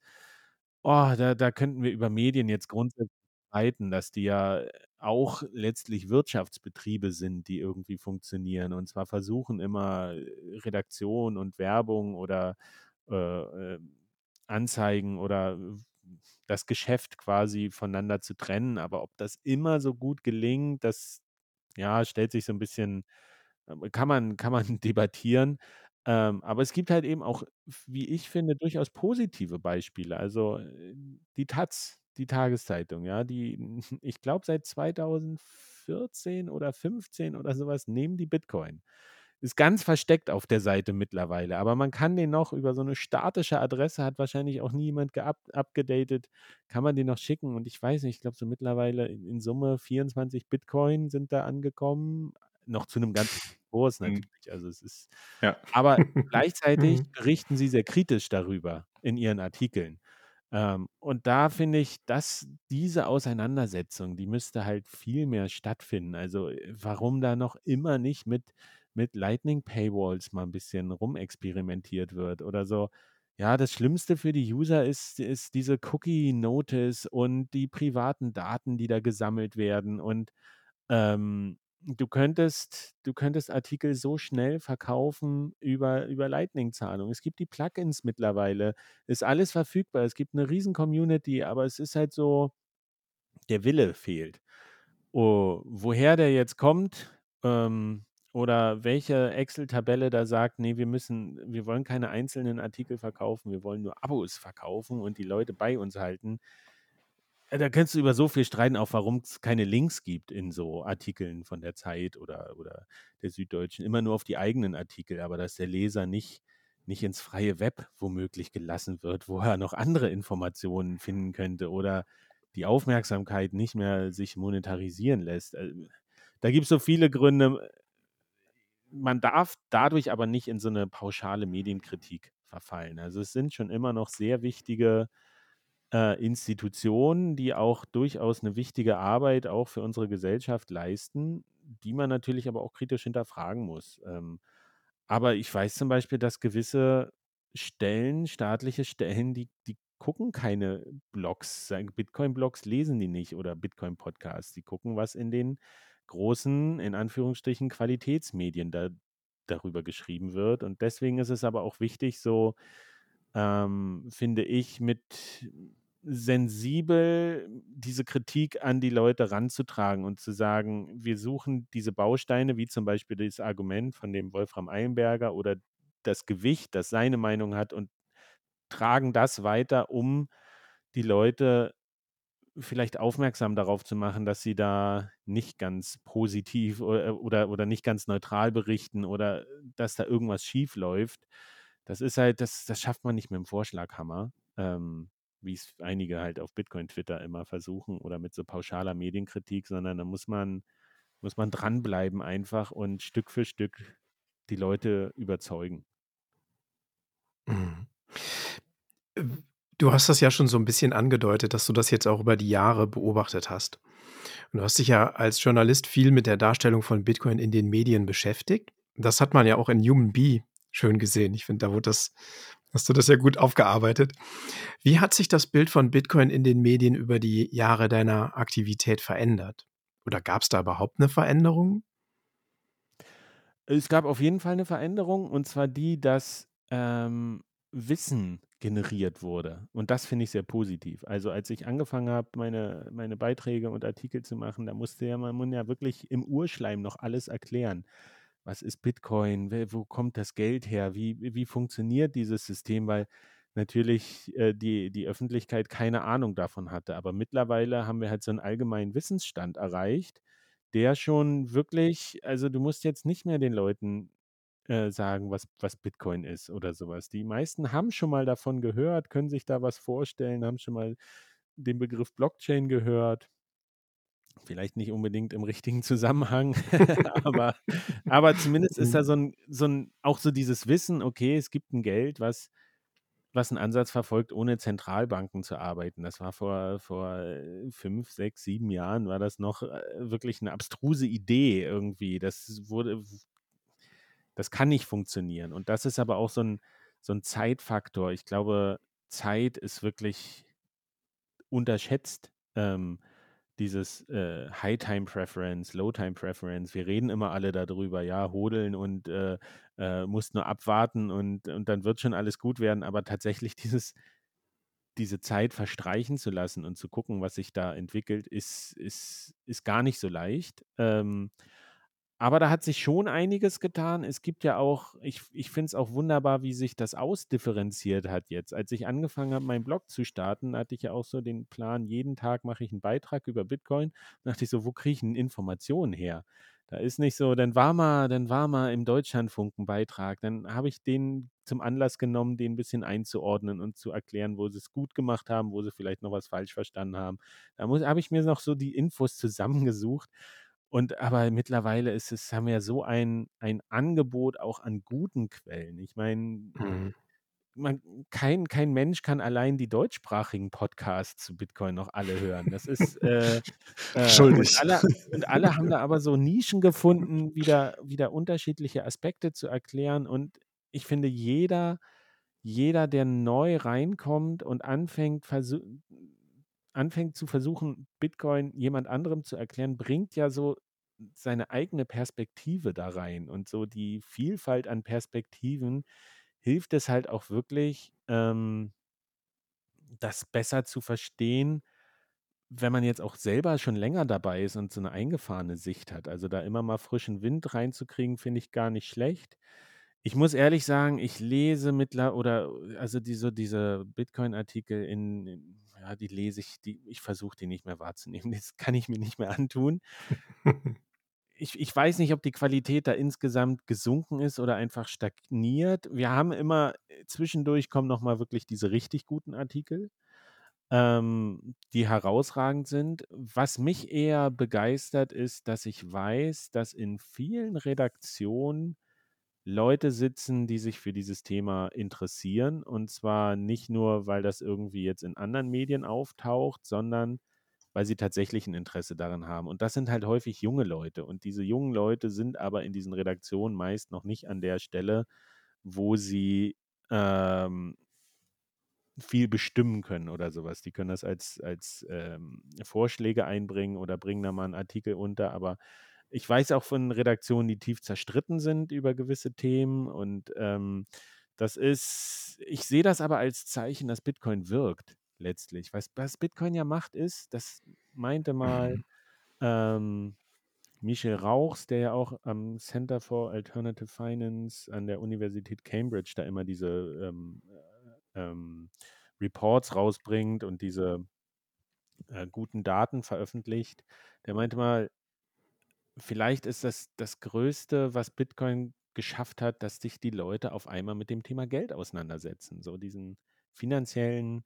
oh, da da könnten wir über Medien jetzt grundsätzlich streiten, dass die ja äh, auch letztlich Wirtschaftsbetriebe sind, die irgendwie funktionieren und zwar versuchen immer äh, Redaktion und Werbung oder, äh, äh, Anzeigen oder das Geschäft quasi voneinander zu trennen. Aber ob das immer so gut gelingt, das ja, stellt sich so ein bisschen ähm, kann man kann man debattieren. Ähm, aber es gibt halt eben auch, wie ich finde, durchaus positive Beispiele. Also, äh, die Taz, die Tageszeitung, ja, die ich glaube, seit 2014 oder 15 oder sowas nehmen die Bitcoin. Ist ganz versteckt auf der Seite mittlerweile, aber man kann den noch über so eine statische Adresse, hat wahrscheinlich auch nie jemand abgedatet, kann man den noch schicken und ich weiß nicht, ich glaube so mittlerweile in in Summe 24 Bitcoin sind da angekommen, noch zu einem ganz Kurs mhm. natürlich. Also es ist Ja. aber gleichzeitig mhm. berichten sie sehr kritisch darüber in ihren Artikeln. Ähm, und da finde ich, dass diese Auseinandersetzung, die müsste halt viel mehr stattfinden. Also, äh, warum da noch immer nicht mit mit Lightning Paywalls mal ein bisschen rumexperimentiert wird oder so. Ja, das Schlimmste für die User ist ist diese Cookie Notice und die privaten Daten, die da gesammelt werden und, ähm, du könntest du könntest Artikel so schnell verkaufen über über Lightning-Zahlung. Es gibt die Plugins mittlerweile, ist alles verfügbar. Es gibt eine riesen Community, aber es ist halt so der Wille fehlt. Oh, woher der jetzt kommt, ähm oder welche Excel-Tabelle da sagt: nee, wir müssen wir wollen keine einzelnen Artikel verkaufen, wir wollen nur Abos verkaufen und die Leute bei uns halten.“ da kannst du über so viel streiten, auch warum es keine Links gibt in so Artikeln von der Zeit oder, oder der Süddeutschen. Immer nur auf die eigenen Artikel, aber dass der Leser nicht, nicht ins freie Web womöglich gelassen wird, wo er noch andere Informationen finden könnte oder die Aufmerksamkeit nicht mehr sich monetarisieren lässt. Äh, da gibt es so viele Gründe. Man darf dadurch aber nicht in so eine pauschale Medienkritik verfallen. Also es sind schon immer noch sehr wichtige äh, Institutionen, die auch durchaus eine wichtige Arbeit auch für unsere Gesellschaft leisten, die man natürlich aber auch kritisch hinterfragen muss. Ähm, aber ich weiß zum Beispiel, dass gewisse Stellen, staatliche Stellen, die, die gucken keine Blogs, Bitcoin-Blogs lesen die nicht oder Bitcoin-Podcasts. Die gucken, was in den großen, in Anführungsstrichen, Qualitätsmedien da, darüber geschrieben wird. Und deswegen ist es aber auch wichtig, so ähm, finde ich, mit sensibel diese Kritik an die Leute ranzutragen und zu sagen, wir suchen diese Bausteine, wie zum Beispiel das Argument von dem Wolfram Eilenberger oder das Gewicht, das seine Meinung hat und tragen das weiter, um die Leute vielleicht aufmerksam darauf zu machen, dass sie da nicht ganz positiv oder, oder, oder nicht ganz neutral berichten oder dass da irgendwas schief läuft. Das ist halt, das, das schafft man nicht mit dem Vorschlaghammer. Ähm, wie es einige halt auf Bitcoin-Twitter immer versuchen oder mit so pauschaler Medienkritik, sondern da muss man, muss man dranbleiben einfach und Stück für Stück die Leute überzeugen. Mhm. Du hast das ja schon so ein bisschen angedeutet, dass du das jetzt auch über die Jahre beobachtet hast. Und du hast dich ja als Journalist viel mit der Darstellung von Bitcoin in den Medien beschäftigt. Das hat man ja auch in Human Bee schön gesehen. Ich finde, da wurde das Hast du das ja gut aufgearbeitet. Wie hat sich das Bild von Bitcoin in den Medien über die Jahre deiner Aktivität verändert? Oder gab es da überhaupt eine Veränderung? Es gab auf jeden Fall eine Veränderung, und zwar die, dass ähm, Wissen generiert wurde. Und das finde ich sehr positiv. Also als ich angefangen habe, meine, meine Beiträge und Artikel zu machen, da musste ja man ja wirklich im Urschleim noch alles erklären was ist Bitcoin, wo kommt das Geld her, wie, wie funktioniert dieses System, weil natürlich äh, die, die Öffentlichkeit keine Ahnung davon hatte. Aber mittlerweile haben wir halt so einen allgemeinen Wissensstand erreicht, der schon wirklich, also du musst jetzt nicht mehr den Leuten äh, sagen, was, was Bitcoin ist oder sowas. Die meisten haben schon mal davon gehört, können sich da was vorstellen, haben schon mal den Begriff Blockchain gehört. Vielleicht nicht unbedingt im richtigen Zusammenhang, aber, aber zumindest ist da mhm. so ein, so ein, auch so dieses Wissen, okay, es gibt ein Geld, was, was einen Ansatz verfolgt, ohne Zentralbanken zu arbeiten. Das war vor, vor äh, fünf, sechs, sieben Jahren, war das noch äh, wirklich eine abstruse Idee irgendwie. Das wurde, das kann nicht funktionieren. Und das ist aber auch so ein, so ein Zeitfaktor. Ich glaube, Zeit ist wirklich unterschätzt. Ähm, dieses äh, High-Time-Preference, Low-Time-Preference. Wir reden immer alle darüber, ja, hodeln und äh, äh, musst nur abwarten und, und dann wird schon alles gut werden. Aber tatsächlich dieses, diese Zeit verstreichen zu lassen und zu gucken, was sich da entwickelt, ist, ist, ist gar nicht so leicht. Ähm, aber da hat sich schon einiges getan. Es gibt ja auch, ich, ich finde es auch wunderbar, wie sich das ausdifferenziert hat jetzt. Als ich angefangen habe, meinen Blog zu starten, hatte ich ja auch so den Plan, jeden Tag mache ich einen Beitrag über Bitcoin. Da dachte ich so, wo kriege ich denn Informationen her? Da ist nicht so, dann war mal, dann war mal im Deutschlandfunk ein Beitrag. Dann habe ich den zum Anlass genommen, den ein bisschen einzuordnen und zu erklären, wo sie es gut gemacht haben, wo sie vielleicht noch was falsch verstanden haben. Da habe ich mir noch so die Infos zusammengesucht und aber mittlerweile ist es, haben wir so ein, ein Angebot auch an guten Quellen. Ich meine, mhm. man, kein, kein Mensch kann allein die deutschsprachigen Podcasts zu Bitcoin noch alle hören. Das ist äh, äh, und, alle, und alle haben da aber so Nischen gefunden, wieder, wieder unterschiedliche Aspekte zu erklären. Und ich finde, jeder, jeder, der neu reinkommt und anfängt, versucht anfängt zu versuchen, Bitcoin jemand anderem zu erklären, bringt ja so seine eigene Perspektive da rein. Und so die Vielfalt an Perspektiven hilft es halt auch wirklich, ähm, das besser zu verstehen, wenn man jetzt auch selber schon länger dabei ist und so eine eingefahrene Sicht hat. Also da immer mal frischen Wind reinzukriegen, finde ich gar nicht schlecht. Ich muss ehrlich sagen, ich lese mittler oder also diese, diese Bitcoin-Artikel in, in ja, die lese ich, die, ich versuche die nicht mehr wahrzunehmen. Das kann ich mir nicht mehr antun. ich, ich weiß nicht, ob die Qualität da insgesamt gesunken ist oder einfach stagniert. Wir haben immer äh, zwischendurch kommen nochmal wirklich diese richtig guten Artikel, ähm, die herausragend sind. Was mich eher begeistert, ist, dass ich weiß, dass in vielen Redaktionen Leute sitzen, die sich für dieses Thema interessieren. Und zwar nicht nur, weil das irgendwie jetzt in anderen Medien auftaucht, sondern weil sie tatsächlich ein Interesse daran haben. Und das sind halt häufig junge Leute. Und diese jungen Leute sind aber in diesen Redaktionen meist noch nicht an der Stelle, wo sie ähm, viel bestimmen können oder sowas. Die können das als, als ähm, Vorschläge einbringen oder bringen da mal einen Artikel unter, aber ich weiß auch von Redaktionen, die tief zerstritten sind über gewisse Themen und ähm, das ist, ich sehe das aber als Zeichen, dass Bitcoin wirkt letztlich. Was, was Bitcoin ja macht, ist, das meinte mal mhm. ähm, Michel Rauchs, der ja auch am Center for Alternative Finance an der Universität Cambridge da immer diese ähm, äh, ähm, Reports rausbringt und diese äh, guten Daten veröffentlicht. Der meinte mal, vielleicht ist das das Größte, was Bitcoin geschafft hat, dass sich die Leute auf einmal mit dem Thema Geld auseinandersetzen. So diesen finanziellen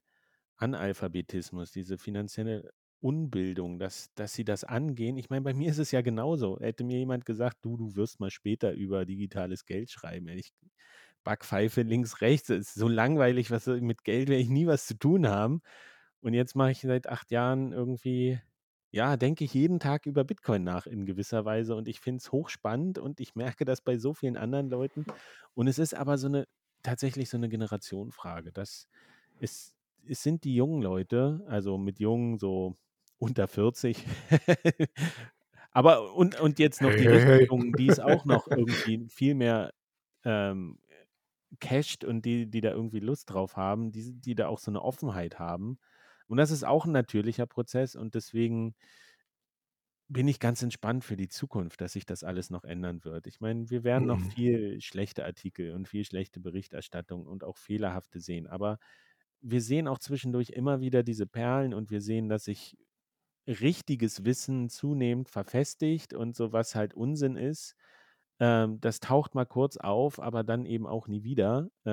Analphabetismus, diese finanzielle Unbildung, dass, dass sie das angehen. Ich meine, bei mir ist es ja genauso. Hätte mir jemand gesagt, du, du wirst mal später über digitales Geld schreiben. Ich Backpfeife links, rechts. Es ist so langweilig, was mit Geld werde ich nie was zu tun haben. Und jetzt mache ich seit acht Jahren irgendwie ja, denke ich jeden Tag über Bitcoin nach in gewisser Weise und ich finde es hochspannend und ich merke das bei so vielen anderen Leuten. Und es ist aber so eine, tatsächlich so eine Generationenfrage. Das ist, es sind die jungen Leute, also mit jungen so unter 40, aber und, und jetzt noch die richtig Jungen, die es auch noch irgendwie viel mehr ähm, casht und die, die da irgendwie Lust drauf haben, die, die da auch so eine Offenheit haben. Und das ist auch ein natürlicher Prozess und deswegen bin ich ganz entspannt für die Zukunft, dass sich das alles noch ändern wird. Ich meine, wir werden noch mhm. viel schlechte Artikel und viel schlechte Berichterstattung und auch fehlerhafte sehen, aber wir sehen auch zwischendurch immer wieder diese Perlen und wir sehen, dass sich richtiges Wissen zunehmend verfestigt und so was halt Unsinn ist. Ähm, das taucht mal kurz auf, aber dann eben auch nie wieder. Äh,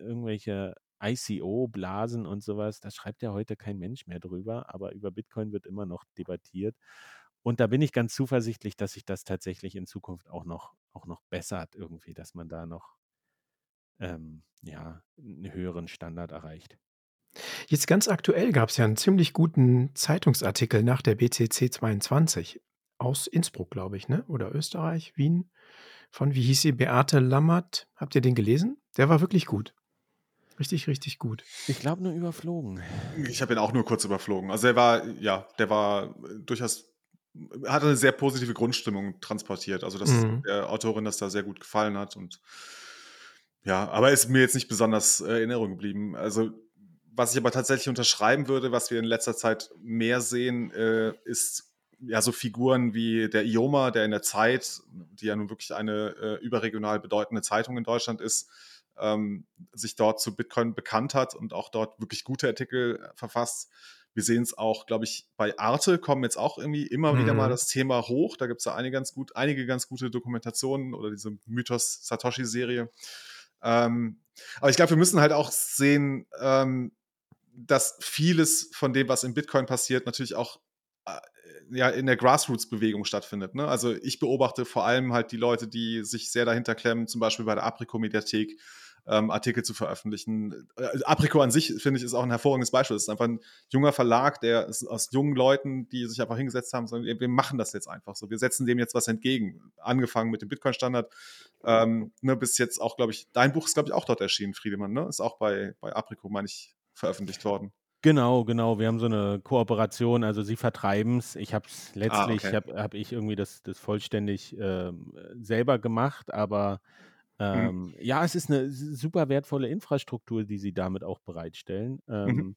irgendwelche ICO-Blasen und sowas, da schreibt ja heute kein Mensch mehr drüber, aber über Bitcoin wird immer noch debattiert. Und da bin ich ganz zuversichtlich, dass sich das tatsächlich in Zukunft auch noch, auch noch bessert irgendwie, dass man da noch ähm, ja, einen höheren Standard erreicht. Jetzt ganz aktuell gab es ja einen ziemlich guten Zeitungsartikel nach der BCC 22 aus Innsbruck, glaube ich, ne? Oder Österreich, Wien, von, wie hieß sie, Beate Lammert. Habt ihr den gelesen? Der war wirklich gut. Richtig, richtig gut. Ich glaube nur überflogen. Ich habe ihn auch nur kurz überflogen. Also er war, ja, der war durchaus, hat eine sehr positive Grundstimmung transportiert. Also dass mhm. der Autorin das da sehr gut gefallen hat und ja, aber ist mir jetzt nicht besonders äh, Erinnerung geblieben. Also was ich aber tatsächlich unterschreiben würde, was wir in letzter Zeit mehr sehen, äh, ist ja so Figuren wie der IOMA, der in der Zeit, die ja nun wirklich eine äh, überregional bedeutende Zeitung in Deutschland ist, ähm, sich dort zu Bitcoin bekannt hat und auch dort wirklich gute Artikel verfasst. Wir sehen es auch, glaube ich, bei Arte kommen jetzt auch irgendwie immer mhm. wieder mal mhm. das Thema hoch. Da gibt es ja einige ganz, gut, einige ganz gute Dokumentationen oder diese Mythos Satoshi-Serie. Ähm, aber ich glaube, wir müssen halt auch sehen, ähm, dass vieles von dem, was in Bitcoin passiert, natürlich auch äh, ja, in der Grassroots-Bewegung stattfindet. Ne? Also ich beobachte vor allem halt die Leute, die sich sehr dahinter klemmen, zum Beispiel bei der Apriko-Mediathek, ähm, Artikel zu veröffentlichen. Äh, Apriko an sich, finde ich, ist auch ein hervorragendes Beispiel. Es ist einfach ein junger Verlag, der ist aus jungen Leuten, die sich einfach hingesetzt haben, sagen, wir machen das jetzt einfach so. Wir setzen dem jetzt was entgegen. Angefangen mit dem Bitcoin-Standard, ähm, ne, bis jetzt auch, glaube ich, dein Buch ist, glaube ich, auch dort erschienen, Friedemann, ne? Ist auch bei, bei Apriko, meine ich, veröffentlicht worden. Genau, genau. Wir haben so eine Kooperation, also sie vertreiben es. Ich habe es ah, letztlich, ah, okay. habe hab ich irgendwie das, das vollständig ähm, selber gemacht, aber Mhm. Ähm, ja, es ist eine super wertvolle Infrastruktur, die sie damit auch bereitstellen. Mhm. Ähm,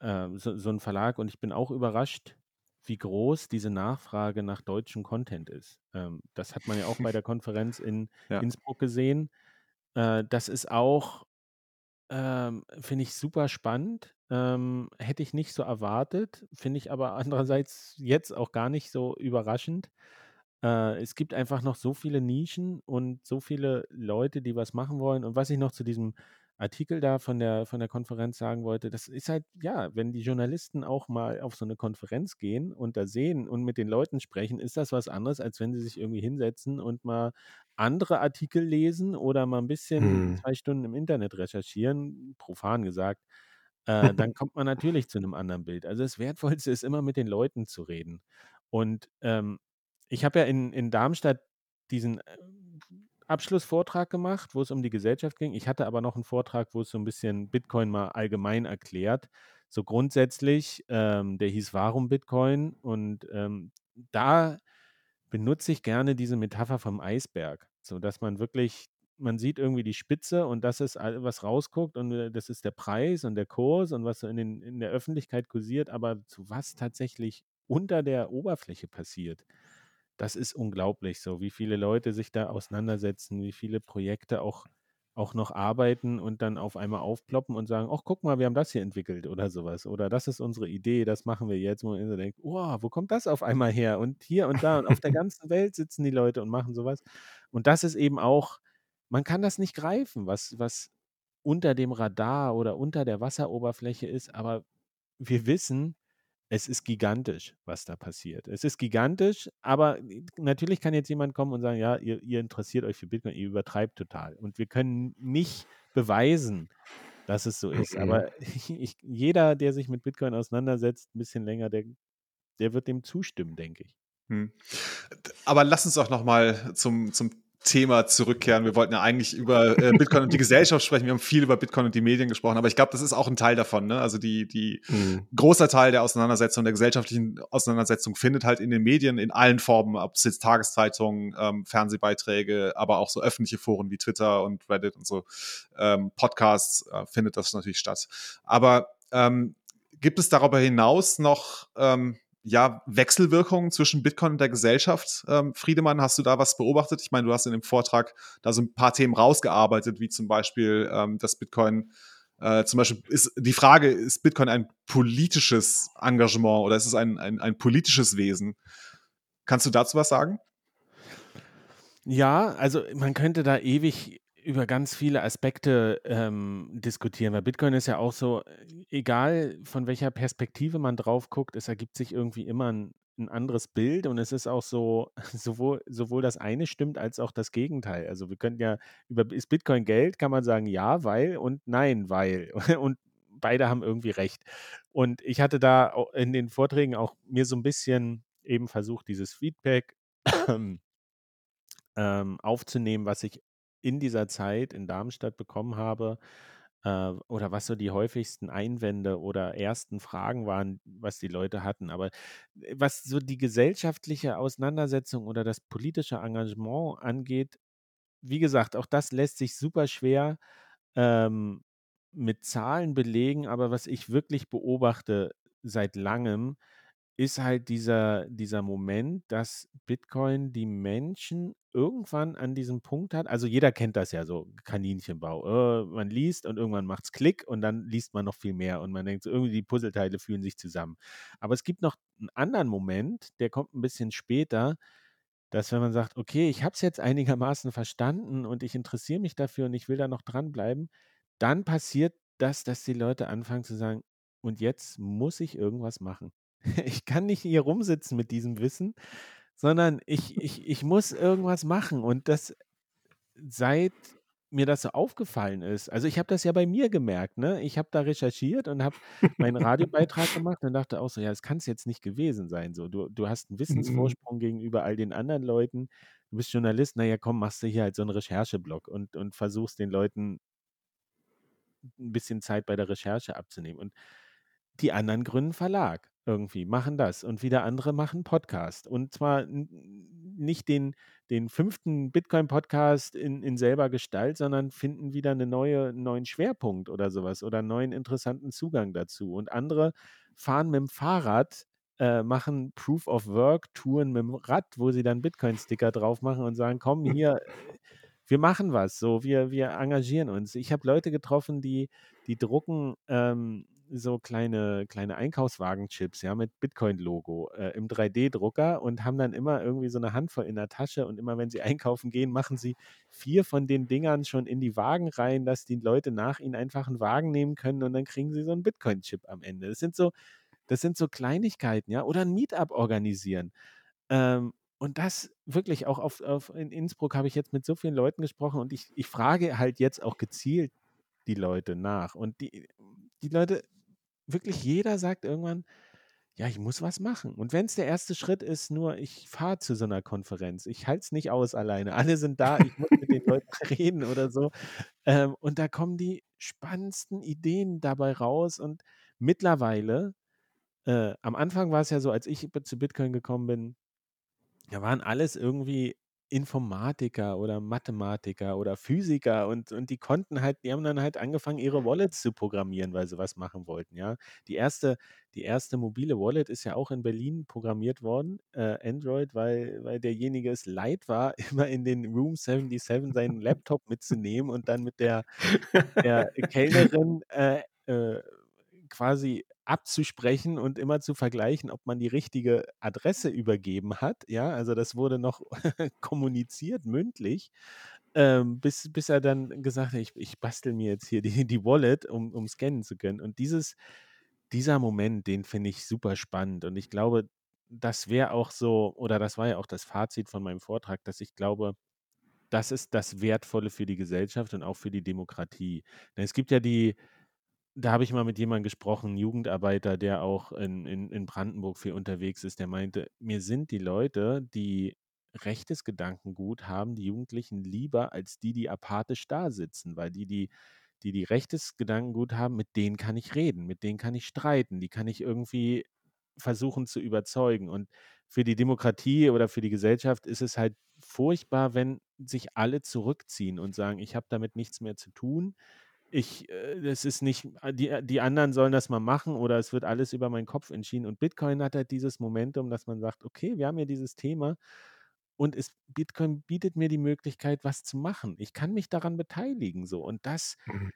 ähm, so, so ein Verlag und ich bin auch überrascht, wie groß diese Nachfrage nach deutschem Content ist. Ähm, das hat man ja auch bei der Konferenz in Ja. Innsbruck gesehen. Äh, das ist auch ähm, finde ich super spannend. Ähm, hätte ich nicht so erwartet, finde ich aber andererseits jetzt auch gar nicht so überraschend. Äh, es gibt einfach noch so viele Nischen und so viele Leute, die was machen wollen. Und was ich noch zu diesem Artikel da von der, von der Konferenz sagen wollte, das ist halt, ja, wenn die Journalisten auch mal auf so eine Konferenz gehen und da sehen und mit den Leuten sprechen, ist das was anderes, als wenn sie sich irgendwie hinsetzen und mal andere Artikel lesen oder mal ein bisschen Hm. zwei Stunden im Internet recherchieren, profan gesagt. Äh, dann kommt man natürlich zu einem anderen Bild. Also das Wertvollste ist immer mit den Leuten zu reden. Und ähm, ich habe ja in, in Darmstadt diesen äh, Abschlussvortrag gemacht, wo es um die Gesellschaft ging. Ich hatte aber noch einen Vortrag, wo es so ein bisschen Bitcoin mal allgemein erklärt. So grundsätzlich, ähm, der hieß Warum Bitcoin? Und ähm, da benutze ich gerne diese Metapher vom Eisberg, so dass man wirklich, man sieht irgendwie die Spitze und das ist, was rausguckt und äh, das ist der Preis und der Kurs und was so in, den, in der Öffentlichkeit kursiert, aber zu was tatsächlich unter der Oberfläche passiert. Das ist unglaublich so, wie viele Leute sich da auseinandersetzen, wie viele Projekte auch, auch noch arbeiten und dann auf einmal aufploppen und sagen, ach, guck mal, wir haben das hier entwickelt oder sowas. Oder das ist unsere Idee, das machen wir jetzt. Wo man denkt, oh, wo kommt das auf einmal her? Und hier und da und auf der ganzen Welt sitzen die Leute und machen sowas. Und das ist eben auch, man kann das nicht greifen, was, was unter dem Radar oder unter der Wasseroberfläche ist, aber wir wissen, es ist gigantisch, was da passiert. Es ist gigantisch, aber natürlich kann jetzt jemand kommen und sagen, ja, ihr, ihr interessiert euch für Bitcoin, ihr übertreibt total. Und wir können nicht beweisen, dass es so ist. Mhm. Aber ich, jeder, der sich mit Bitcoin auseinandersetzt, ein bisschen länger, der, der wird dem zustimmen, denke ich. Hm. Aber lass uns doch noch mal zum, zum Thema zurückkehren. Wir wollten ja eigentlich über äh, Bitcoin und die Gesellschaft sprechen. Wir haben viel über Bitcoin und die Medien gesprochen, aber ich glaube, das ist auch ein Teil davon. Ne? Also die, die Mhm. großer Teil der Auseinandersetzung, der gesellschaftlichen Auseinandersetzung findet halt in den Medien in allen Formen, ob es jetzt Tageszeitungen, ähm, Fernsehbeiträge, aber auch so öffentliche Foren wie Twitter und Reddit und so ähm, Podcasts äh, findet das natürlich statt. Aber ähm, gibt es darüber hinaus noch ähm, ja, Wechselwirkungen zwischen Bitcoin und der Gesellschaft. Ähm, Friedemann, hast du da was beobachtet? Ich meine, du hast in dem Vortrag da so ein paar Themen rausgearbeitet, wie zum Beispiel, ähm, dass Bitcoin äh, zum Beispiel ist die Frage, ist Bitcoin ein politisches Engagement oder ist es ein, ein, ein politisches Wesen? Kannst du dazu was sagen? Ja, also man könnte da ewig über ganz viele Aspekte ähm, diskutieren, weil Bitcoin ist ja auch so, äh, egal von welcher Perspektive man drauf guckt, es ergibt sich irgendwie immer ein, ein anderes Bild und es ist auch so, sowohl, sowohl das eine stimmt als auch das Gegenteil. Also wir könnten ja über, ist Bitcoin Geld, kann man sagen ja, weil und nein, weil. Und beide haben irgendwie recht. Und ich hatte da in den Vorträgen auch mir so ein bisschen eben versucht, dieses Feedback ähm, aufzunehmen, was ich in dieser Zeit in Darmstadt bekommen habe äh, oder was so die häufigsten Einwände oder ersten Fragen waren, was die Leute hatten. Aber äh, was so die gesellschaftliche Auseinandersetzung oder das politische Engagement angeht, wie gesagt, auch das lässt sich super schwer ähm, mit Zahlen belegen, aber was ich wirklich beobachte seit langem, ist halt dieser, dieser Moment, dass Bitcoin die Menschen irgendwann an diesem Punkt hat. Also jeder kennt das ja so, Kaninchenbau. Äh, man liest und irgendwann macht es Klick und dann liest man noch viel mehr und man denkt, so, irgendwie die Puzzleteile fühlen sich zusammen. Aber es gibt noch einen anderen Moment, der kommt ein bisschen später, dass wenn man sagt, okay, ich habe es jetzt einigermaßen verstanden und ich interessiere mich dafür und ich will da noch dranbleiben, dann passiert das, dass die Leute anfangen zu sagen, und jetzt muss ich irgendwas machen. Ich kann nicht hier rumsitzen mit diesem Wissen, sondern ich, ich, ich muss irgendwas machen. Und das, seit mir das so aufgefallen ist, also ich habe das ja bei mir gemerkt, ne? Ich habe da recherchiert und habe meinen Radiobeitrag gemacht und dachte auch so, ja, das kann es jetzt nicht gewesen sein. So, du, du hast einen Mhm. Wissensvorsprung gegenüber all den anderen Leuten. Du bist Journalist, naja, komm, machst du hier halt so einen Rechercheblog und, und versuchst den Leuten ein bisschen Zeit bei der Recherche abzunehmen. Und die anderen gründen Verlag irgendwie, machen das. Und wieder andere machen Podcast. Und zwar nicht den, den fünften Bitcoin-Podcast in, in selber Gestalt, sondern finden wieder eine neue, einen neuen Schwerpunkt oder sowas oder einen neuen interessanten Zugang dazu. Und andere fahren mit dem Fahrrad, äh, machen Proof of Work-Touren mit dem Rad, wo sie dann Bitcoin-Sticker drauf machen und sagen, komm hier, wir machen was, so, wir, wir engagieren uns. Ich habe Leute getroffen, die, die drucken ähm, so kleine, kleine Einkaufswagenchips, ja, mit Bitcoin-Logo äh, im 3D-Drucker und haben dann immer irgendwie so eine Handvoll in der Tasche und immer wenn sie einkaufen gehen, machen sie vier von den Dingern schon in die Wagen rein, dass die Leute nach ihnen einfach einen Wagen nehmen können und dann kriegen sie so einen Bitcoin-Chip am Ende. Das sind so, das sind so Kleinigkeiten, ja, oder ein Meetup organisieren. Ähm, und das wirklich auch auf, auf in Innsbruck habe ich jetzt mit so vielen Leuten gesprochen und ich, ich frage halt jetzt auch gezielt die Leute nach. Und die, die Leute, wirklich jeder sagt irgendwann, ja, ich muss was machen. Und wenn es der erste Schritt ist, nur ich fahre zu so einer Konferenz, ich halte es nicht aus alleine. Alle sind da, ich muss mit den Leuten reden oder so. Ähm, und da kommen die spannendsten Ideen dabei raus. Und mittlerweile, äh, am Anfang war es ja so, als ich zu Bitcoin gekommen bin, da waren alles irgendwie Informatiker oder Mathematiker oder Physiker und, und die konnten halt, die haben dann halt angefangen, ihre Wallets zu programmieren, weil sie was machen wollten, ja. Die erste, die erste mobile Wallet ist ja auch in Berlin programmiert worden, äh, Android, weil, weil derjenige es leid war, immer in den Room 77 seinen Laptop mitzunehmen und dann mit der, der Kellnerin äh, äh, quasi abzusprechen und immer zu vergleichen, ob man die richtige Adresse übergeben hat. Ja, also das wurde noch kommuniziert, mündlich, ähm, bis, bis er dann gesagt hat, ich, ich bastel mir jetzt hier die, die Wallet, um, um scannen zu können. Und dieses, dieser Moment, den finde ich super spannend. Und ich glaube, das wäre auch so, oder das war ja auch das Fazit von meinem Vortrag, dass ich glaube, das ist das Wertvolle für die Gesellschaft und auch für die Demokratie. Denn es gibt ja die, da habe ich mal mit jemandem gesprochen, Jugendarbeiter, der auch in in in Brandenburg viel unterwegs ist, der meinte: „Mir sind die Leute, die rechtes Gedankengut haben, die Jugendlichen lieber als die, die apathisch da sitzen, weil die, die die die rechtes Gedankengut haben, mit denen kann ich reden, mit denen kann ich streiten, die kann ich irgendwie versuchen zu überzeugen.“ Und für die Demokratie oder für die Gesellschaft ist es halt furchtbar, wenn sich alle zurückziehen und sagen: „Ich habe damit nichts mehr zu tun.“ Ich, äh, das ist nicht, äh, die, äh, die anderen sollen das mal machen oder es wird alles über meinen Kopf entschieden. Und Bitcoin hat halt dieses Momentum, dass man sagt, okay, wir haben ja dieses Thema und es, Bitcoin bietet mir die Möglichkeit, was zu machen. Ich kann mich daran beteiligen so und das Mhm.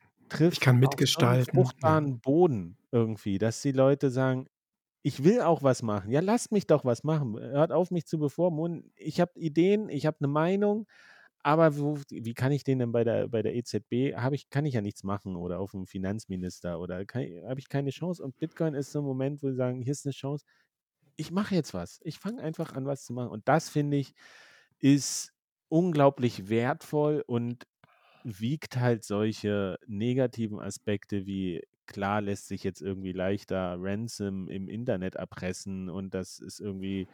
Ich trifft kann auf so einen mitgestalten. Ja. fruchtbaren Boden irgendwie, dass die Leute sagen, ich will auch was machen. Ja, lasst mich doch was machen. Hört auf, mich zu bevormunden. Ich habe Ideen, ich habe eine Meinung aber wo, wie kann ich den denn bei der, bei der EZB, ich, kann ich ja nichts machen oder auf dem Finanzminister oder habe ich keine Chance. Und Bitcoin ist so ein Moment, wo sie sagen, hier ist eine Chance, ich mache jetzt was. Ich fange einfach an, was zu machen. Und das finde ich, ist unglaublich wertvoll und wiegt halt solche negativen Aspekte wie klar lässt sich jetzt irgendwie leichter Ransom im Internet erpressen und das ist irgendwie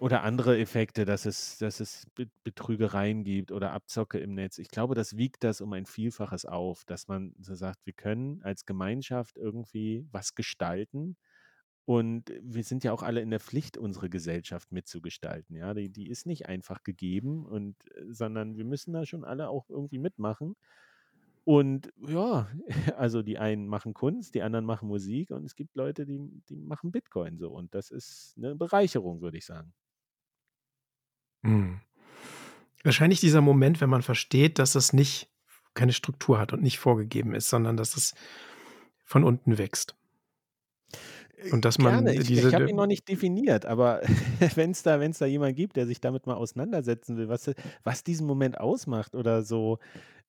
oder andere Effekte, dass es, dass es Betrügereien gibt oder Abzocke im Netz. Ich glaube, das wiegt das um ein Vielfaches auf, dass man so sagt, wir können als Gemeinschaft irgendwie was gestalten. Und wir sind ja auch alle in der Pflicht, unsere Gesellschaft mitzugestalten. Ja, die, die ist nicht einfach gegeben und, sondern wir müssen da schon alle auch irgendwie mitmachen. Und ja, also die einen machen Kunst, die anderen machen Musik und es gibt Leute, die, die machen Bitcoin so. Und das ist eine Bereicherung, würde ich sagen. Mhm. Wahrscheinlich dieser Moment, wenn man versteht, dass es nicht keine Struktur hat und nicht vorgegeben ist, sondern dass es von unten wächst. Und dass man Gerne. Ich, diese. ich habe ihn noch nicht definiert, aber wenn es da, wenn's da jemand gibt, der sich damit mal auseinandersetzen will, was, was diesen Moment ausmacht oder so,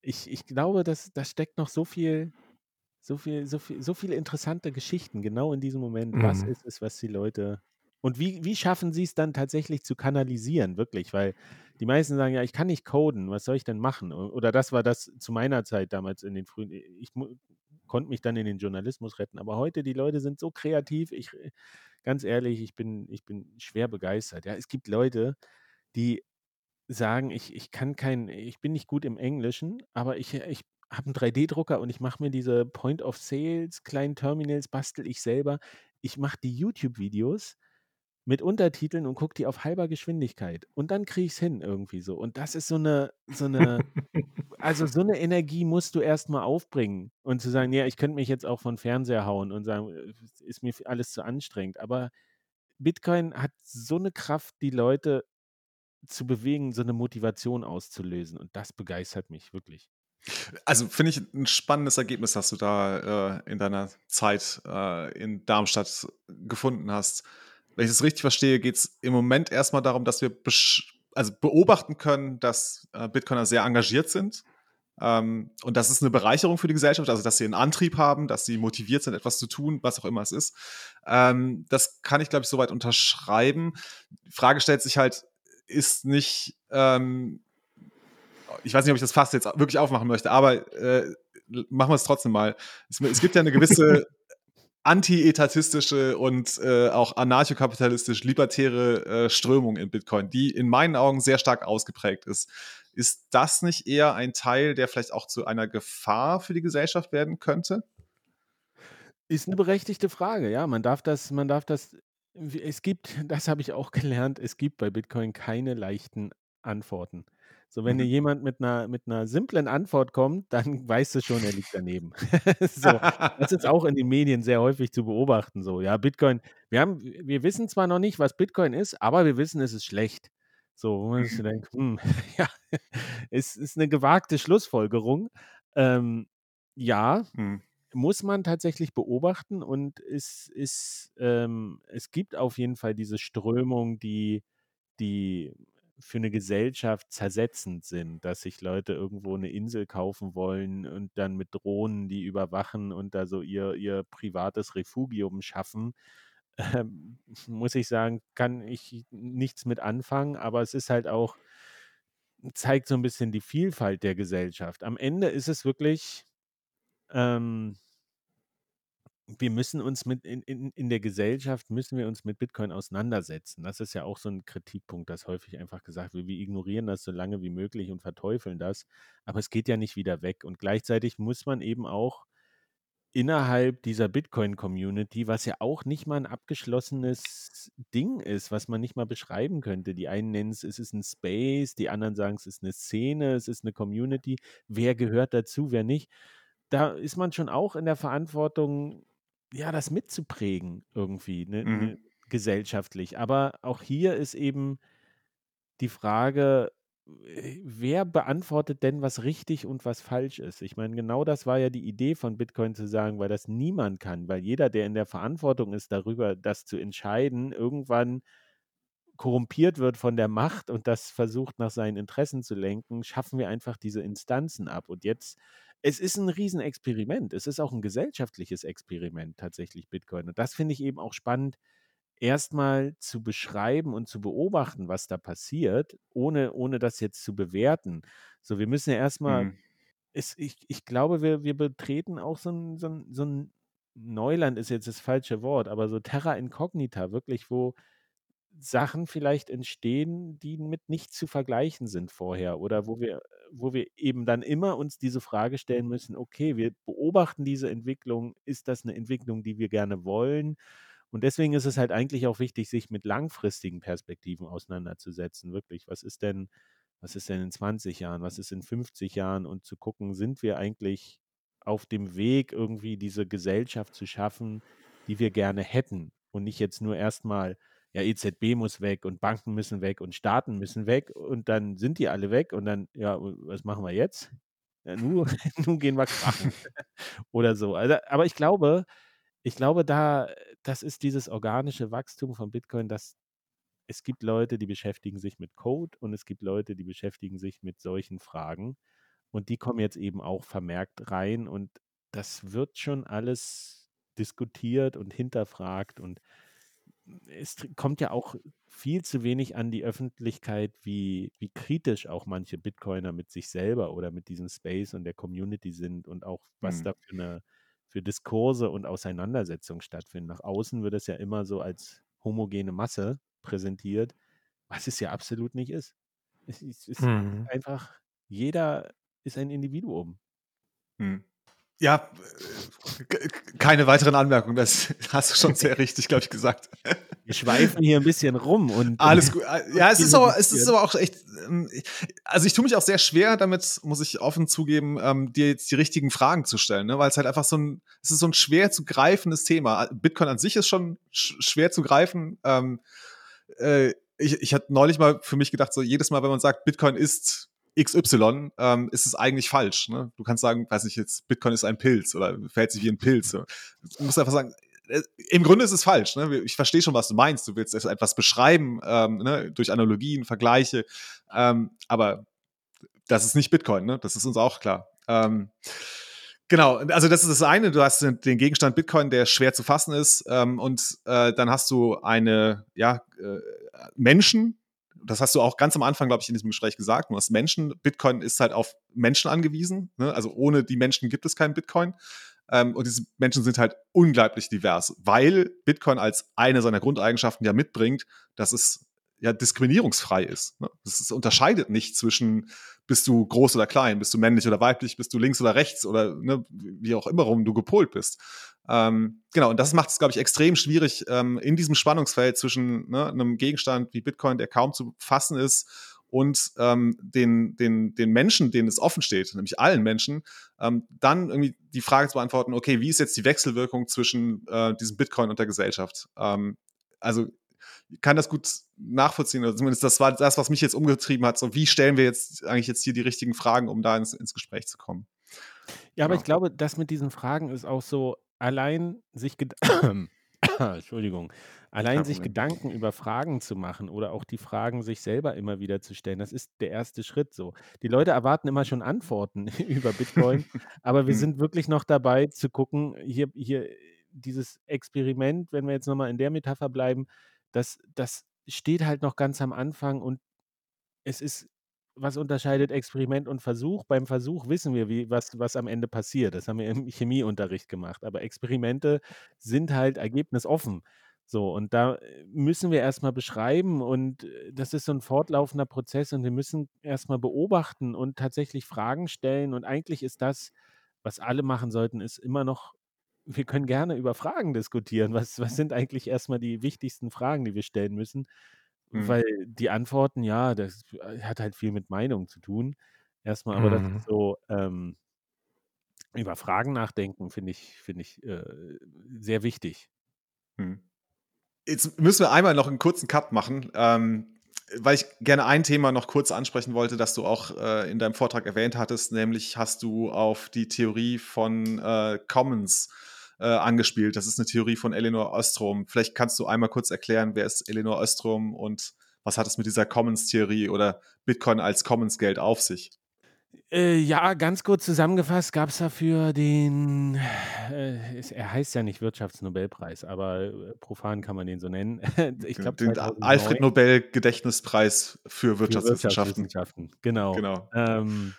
ich, ich glaube, dass da steckt noch so viel, so viel, so viel, so viele interessante Geschichten genau in diesem Moment. Was Mhm. ist es, was die Leute und wie, wie schaffen sie es dann tatsächlich zu kanalisieren, wirklich? Weil die meisten sagen, ja, ich kann nicht coden, was soll ich denn machen? Oder das war das zu meiner Zeit damals in den frühen, ich konnte mich dann in den Journalismus retten. Aber heute, die Leute sind so kreativ, ich, ganz ehrlich, ich bin, ich bin schwer begeistert. Ja, es gibt Leute, die sagen, ich, ich kann kein, ich bin nicht gut im Englischen, aber ich, ich habe einen 3D-Drucker und ich mache mir diese Point of Sales, kleinen Terminals, bastel ich selber. Ich mache die YouTube-Videos mit Untertiteln und gucke die auf halber Geschwindigkeit. Und dann kriege ich es hin irgendwie so. Und das ist so eine, so eine, also so eine Energie musst du erstmal aufbringen und zu sagen, ja, ich könnte mich jetzt auch von Fernseher hauen und sagen, äh, ist mir alles zu anstrengend. Aber Bitcoin hat so eine Kraft, die Leute zu bewegen, so eine Motivation auszulösen. Und das begeistert mich wirklich. Also finde ich ein spannendes Ergebnis, das du da äh, in deiner Zeit äh, in Darmstadt gefunden hast. Wenn ich das richtig verstehe, geht es im Moment erstmal darum, dass wir also beobachten können, dass äh, Bitcoiner sehr engagiert sind. Ähm, und das ist eine Bereicherung für die Gesellschaft, also dass sie einen Antrieb haben, dass sie motiviert sind, etwas zu tun, was auch immer es ist. Ähm, das kann ich, glaube ich, soweit unterschreiben. Die Frage stellt sich halt, ist nicht, ähm, ich weiß nicht, ob ich das fast jetzt wirklich aufmachen möchte, aber äh, machen wir es trotzdem mal. Es, es gibt ja eine gewisse anti-etatistische und äh, auch anarchokapitalistisch libertäre äh, Strömung in Bitcoin, die in meinen Augen sehr stark ausgeprägt ist. Ist das nicht eher ein Teil, der vielleicht auch zu einer Gefahr für die Gesellschaft werden könnte? Ist eine berechtigte Frage, ja. Man darf das, man darf das, es gibt, das habe ich auch gelernt, es gibt bei Bitcoin keine leichten Antworten. So, wenn dir mhm. jemand mit einer mit 'ner simplen Antwort kommt, dann weißt du schon, er liegt daneben. So, das ist auch in den Medien sehr häufig zu beobachten so. Ja, Bitcoin wir haben wir wissen zwar noch nicht, was Bitcoin ist, aber wir wissen, es ist schlecht. So, wo man sich mhm. denkt, hm, ja, es ist eine gewagte Schlussfolgerung. Ähm, ja, Mhm. muss man tatsächlich beobachten und es ist ähm, es gibt auf jeden Fall diese Strömung, die die für eine Gesellschaft zersetzend sind, dass sich Leute irgendwo eine Insel kaufen wollen und dann mit Drohnen die überwachen und da so ihr ihr privates Refugium schaffen. Ähm, muss ich sagen, kann ich nichts mit anfangen, aber es ist halt auch zeigt so ein bisschen die Vielfalt der Gesellschaft. Am Ende ist es wirklich, ähm wir müssen uns mit in, in, in der Gesellschaft müssen wir uns mit Bitcoin auseinandersetzen. Das ist ja auch so ein Kritikpunkt, dass häufig einfach gesagt wird, wir ignorieren das so lange wie möglich und verteufeln das. Aber es geht ja nicht wieder weg. Und gleichzeitig muss man eben auch innerhalb dieser Bitcoin-Community, was ja auch nicht mal ein abgeschlossenes Ding ist, was man nicht mal beschreiben könnte. Die einen nennen es, es ist ein Space, die anderen sagen, es ist eine Szene, es ist eine Community. Wer gehört dazu, wer nicht? Da ist man schon auch in der Verantwortung, ja, das mitzuprägen irgendwie, ne, mhm. ne, gesellschaftlich. Aber auch hier ist eben die Frage, äh, wer beantwortet denn, was richtig und was falsch ist? Ich meine, genau das war ja die Idee von Bitcoin zu sagen, weil das niemand kann, weil jeder, der in der Verantwortung ist, darüber das zu entscheiden, irgendwann korrumpiert wird von der Macht und das versucht nach seinen Interessen zu lenken, schaffen wir einfach diese Instanzen ab. Und jetzt es ist ein Riesenexperiment. Es ist auch ein gesellschaftliches Experiment tatsächlich, Bitcoin. Und das finde ich eben auch spannend, erstmal zu beschreiben und zu beobachten, was da passiert, ohne, ohne das jetzt zu bewerten. So, wir müssen ja erstmal, mhm. ich, ich glaube, wir, wir betreten auch so ein, so, ein, so ein Neuland ist jetzt das falsche Wort, aber so Terra Incognita, wirklich, wo Sachen vielleicht entstehen, die mit nichts zu vergleichen sind vorher oder wo wir, wo wir eben dann immer uns diese Frage stellen müssen, okay, wir beobachten diese Entwicklung, ist das eine Entwicklung, die wir gerne wollen? Und deswegen ist es halt eigentlich auch wichtig, sich mit langfristigen Perspektiven auseinanderzusetzen. Wirklich, was ist denn, was ist denn in 20 Jahren, was ist in 50 Jahren und zu gucken, sind wir eigentlich auf dem Weg, irgendwie diese Gesellschaft zu schaffen, die wir gerne hätten und nicht jetzt nur erstmal ja, EZB muss weg und Banken müssen weg und Staaten müssen weg und dann sind die alle weg und dann, ja, was machen wir jetzt? Ja, nun, nun gehen wir krachen oder so. Also, aber ich glaube, ich glaube, da, das ist dieses organische Wachstum von Bitcoin, dass es gibt Leute, die beschäftigen sich mit Code und es gibt Leute, die beschäftigen sich mit solchen Fragen und die kommen jetzt eben auch vermerkt rein und das wird schon alles diskutiert und hinterfragt und es kommt ja auch viel zu wenig an die Öffentlichkeit, wie, wie kritisch auch manche Bitcoiner mit sich selber oder mit diesem Space und der Community sind und auch was mhm. da für eine für Diskurse und Auseinandersetzungen stattfinden. Nach außen wird es ja immer so als homogene Masse präsentiert, was es ja absolut nicht ist. Es, es ist mhm. einfach, jeder ist ein Individuum. Mhm. Ja, keine weiteren Anmerkungen. Das hast du schon sehr richtig, glaube ich, gesagt. Wir schweifen hier ein bisschen rum und alles gut. Ja, es ist aber, es ist aber auch echt. Ähm, also ich tue mich auch sehr schwer damit, muss ich offen zugeben, ähm, dir jetzt die richtigen Fragen zu stellen, ne? weil es halt einfach so ein, es ist so ein schwer zu greifendes Thema. Bitcoin an sich ist schon sch schwer zu greifen. Ähm, äh, ich, ich hatte neulich mal für mich gedacht, so jedes Mal, wenn man sagt, Bitcoin ist XY, ähm, ist es eigentlich falsch. Ne? Du kannst sagen, weiß nicht, jetzt Bitcoin ist ein Pilz oder verhält sich wie ein Pilz. Du musst einfach sagen, äh, im Grunde ist es falsch. Ne? Ich verstehe schon, was du meinst. Du willst etwas beschreiben ähm, ne? durch Analogien, Vergleiche. Ähm, aber das ist nicht Bitcoin. Ne? Das ist uns auch klar. Ähm, Genau, also das ist das eine. Du hast den Gegenstand Bitcoin, der schwer zu fassen ist, ähm, und äh, dann hast du eine, ja, äh, Menschen. Das hast du auch ganz am Anfang, glaube ich, in diesem Gespräch gesagt. Du hast Menschen. Bitcoin ist halt auf Menschen angewiesen. Ne? Also ohne die Menschen gibt es keinen Bitcoin. Ähm, und diese Menschen sind halt unglaublich divers, weil Bitcoin als eine seiner Grundeigenschaften ja mitbringt, dass es ja diskriminierungsfrei ist. Ne? Unterscheidet nicht zwischen bist du groß oder klein, bist du männlich oder weiblich, bist du links oder rechts oder ne, wie auch immer rum du gepolt bist. Ähm, genau, und das macht es, glaube ich, extrem schwierig ähm, in diesem Spannungsfeld zwischen ne, einem Gegenstand wie Bitcoin, der kaum zu fassen ist, und ähm, den, den, den Menschen, denen es offen steht, nämlich allen Menschen, ähm, dann irgendwie die Frage zu beantworten, okay, wie ist jetzt die Wechselwirkung zwischen äh, diesem Bitcoin und der Gesellschaft? Ähm, also kann das gut nachvollziehen, oder zumindest das war das, was mich jetzt umgetrieben hat. So, wie stellen wir jetzt eigentlich jetzt hier die richtigen Fragen, um da ins, ins Gespräch zu kommen? Ja, aber genau. ich glaube, das mit diesen Fragen ist auch so, allein sich Entschuldigung, allein sich Gedanken über Fragen zu machen oder auch die Fragen sich selber immer wieder zu stellen, das ist der erste Schritt so. Die Leute erwarten immer schon Antworten über Bitcoin, aber wir mhm. sind wirklich noch dabei zu gucken, hier, hier dieses Experiment, wenn wir jetzt nochmal in der Metapher bleiben, das, das steht halt noch ganz am Anfang und es ist, was unterscheidet Experiment und Versuch? Beim Versuch wissen wir, wie, was, was am Ende passiert. Das haben wir im Chemieunterricht gemacht. Aber Experimente sind halt ergebnisoffen. So, und da äh, müssen wir erstmal beschreiben und äh, das ist so ein fortlaufender Prozess und wir müssen erstmal beobachten und tatsächlich Fragen stellen. Und eigentlich ist das, was alle machen sollten, ist immer noch wir können gerne über Fragen diskutieren. Was, was sind eigentlich erstmal die wichtigsten Fragen, die wir stellen müssen? Mhm. Weil die Antworten, ja, das äh, hat halt viel mit Meinung zu tun. Erstmal, aber mhm. das ist so, ähm, über Fragen nachdenken, finde ich, finde ich äh, sehr wichtig. Mhm. Jetzt müssen wir einmal noch einen kurzen Cut machen. Ähm, weil ich gerne ein Thema noch kurz ansprechen wollte, das du auch äh, in deinem Vortrag erwähnt hattest, nämlich hast du auf die Theorie von äh, Commons äh, angespielt. Das ist eine Theorie von Eleanor Ostrom. Vielleicht kannst du einmal kurz erklären, wer ist Eleanor Ostrom und was hat es mit dieser Commons-Theorie oder Bitcoin als Commons-Geld auf sich? Äh, ja, ganz kurz zusammengefasst gab es dafür den, äh, er heißt ja nicht Wirtschaftsnobelpreis, aber äh, profan kann man den so nennen. ich glaub, den Alfred Nobel Gedächtnispreis für Wirtschaftswissenschaften. Für Wirtschaftswissenschaften. Genau. genau. Ähm,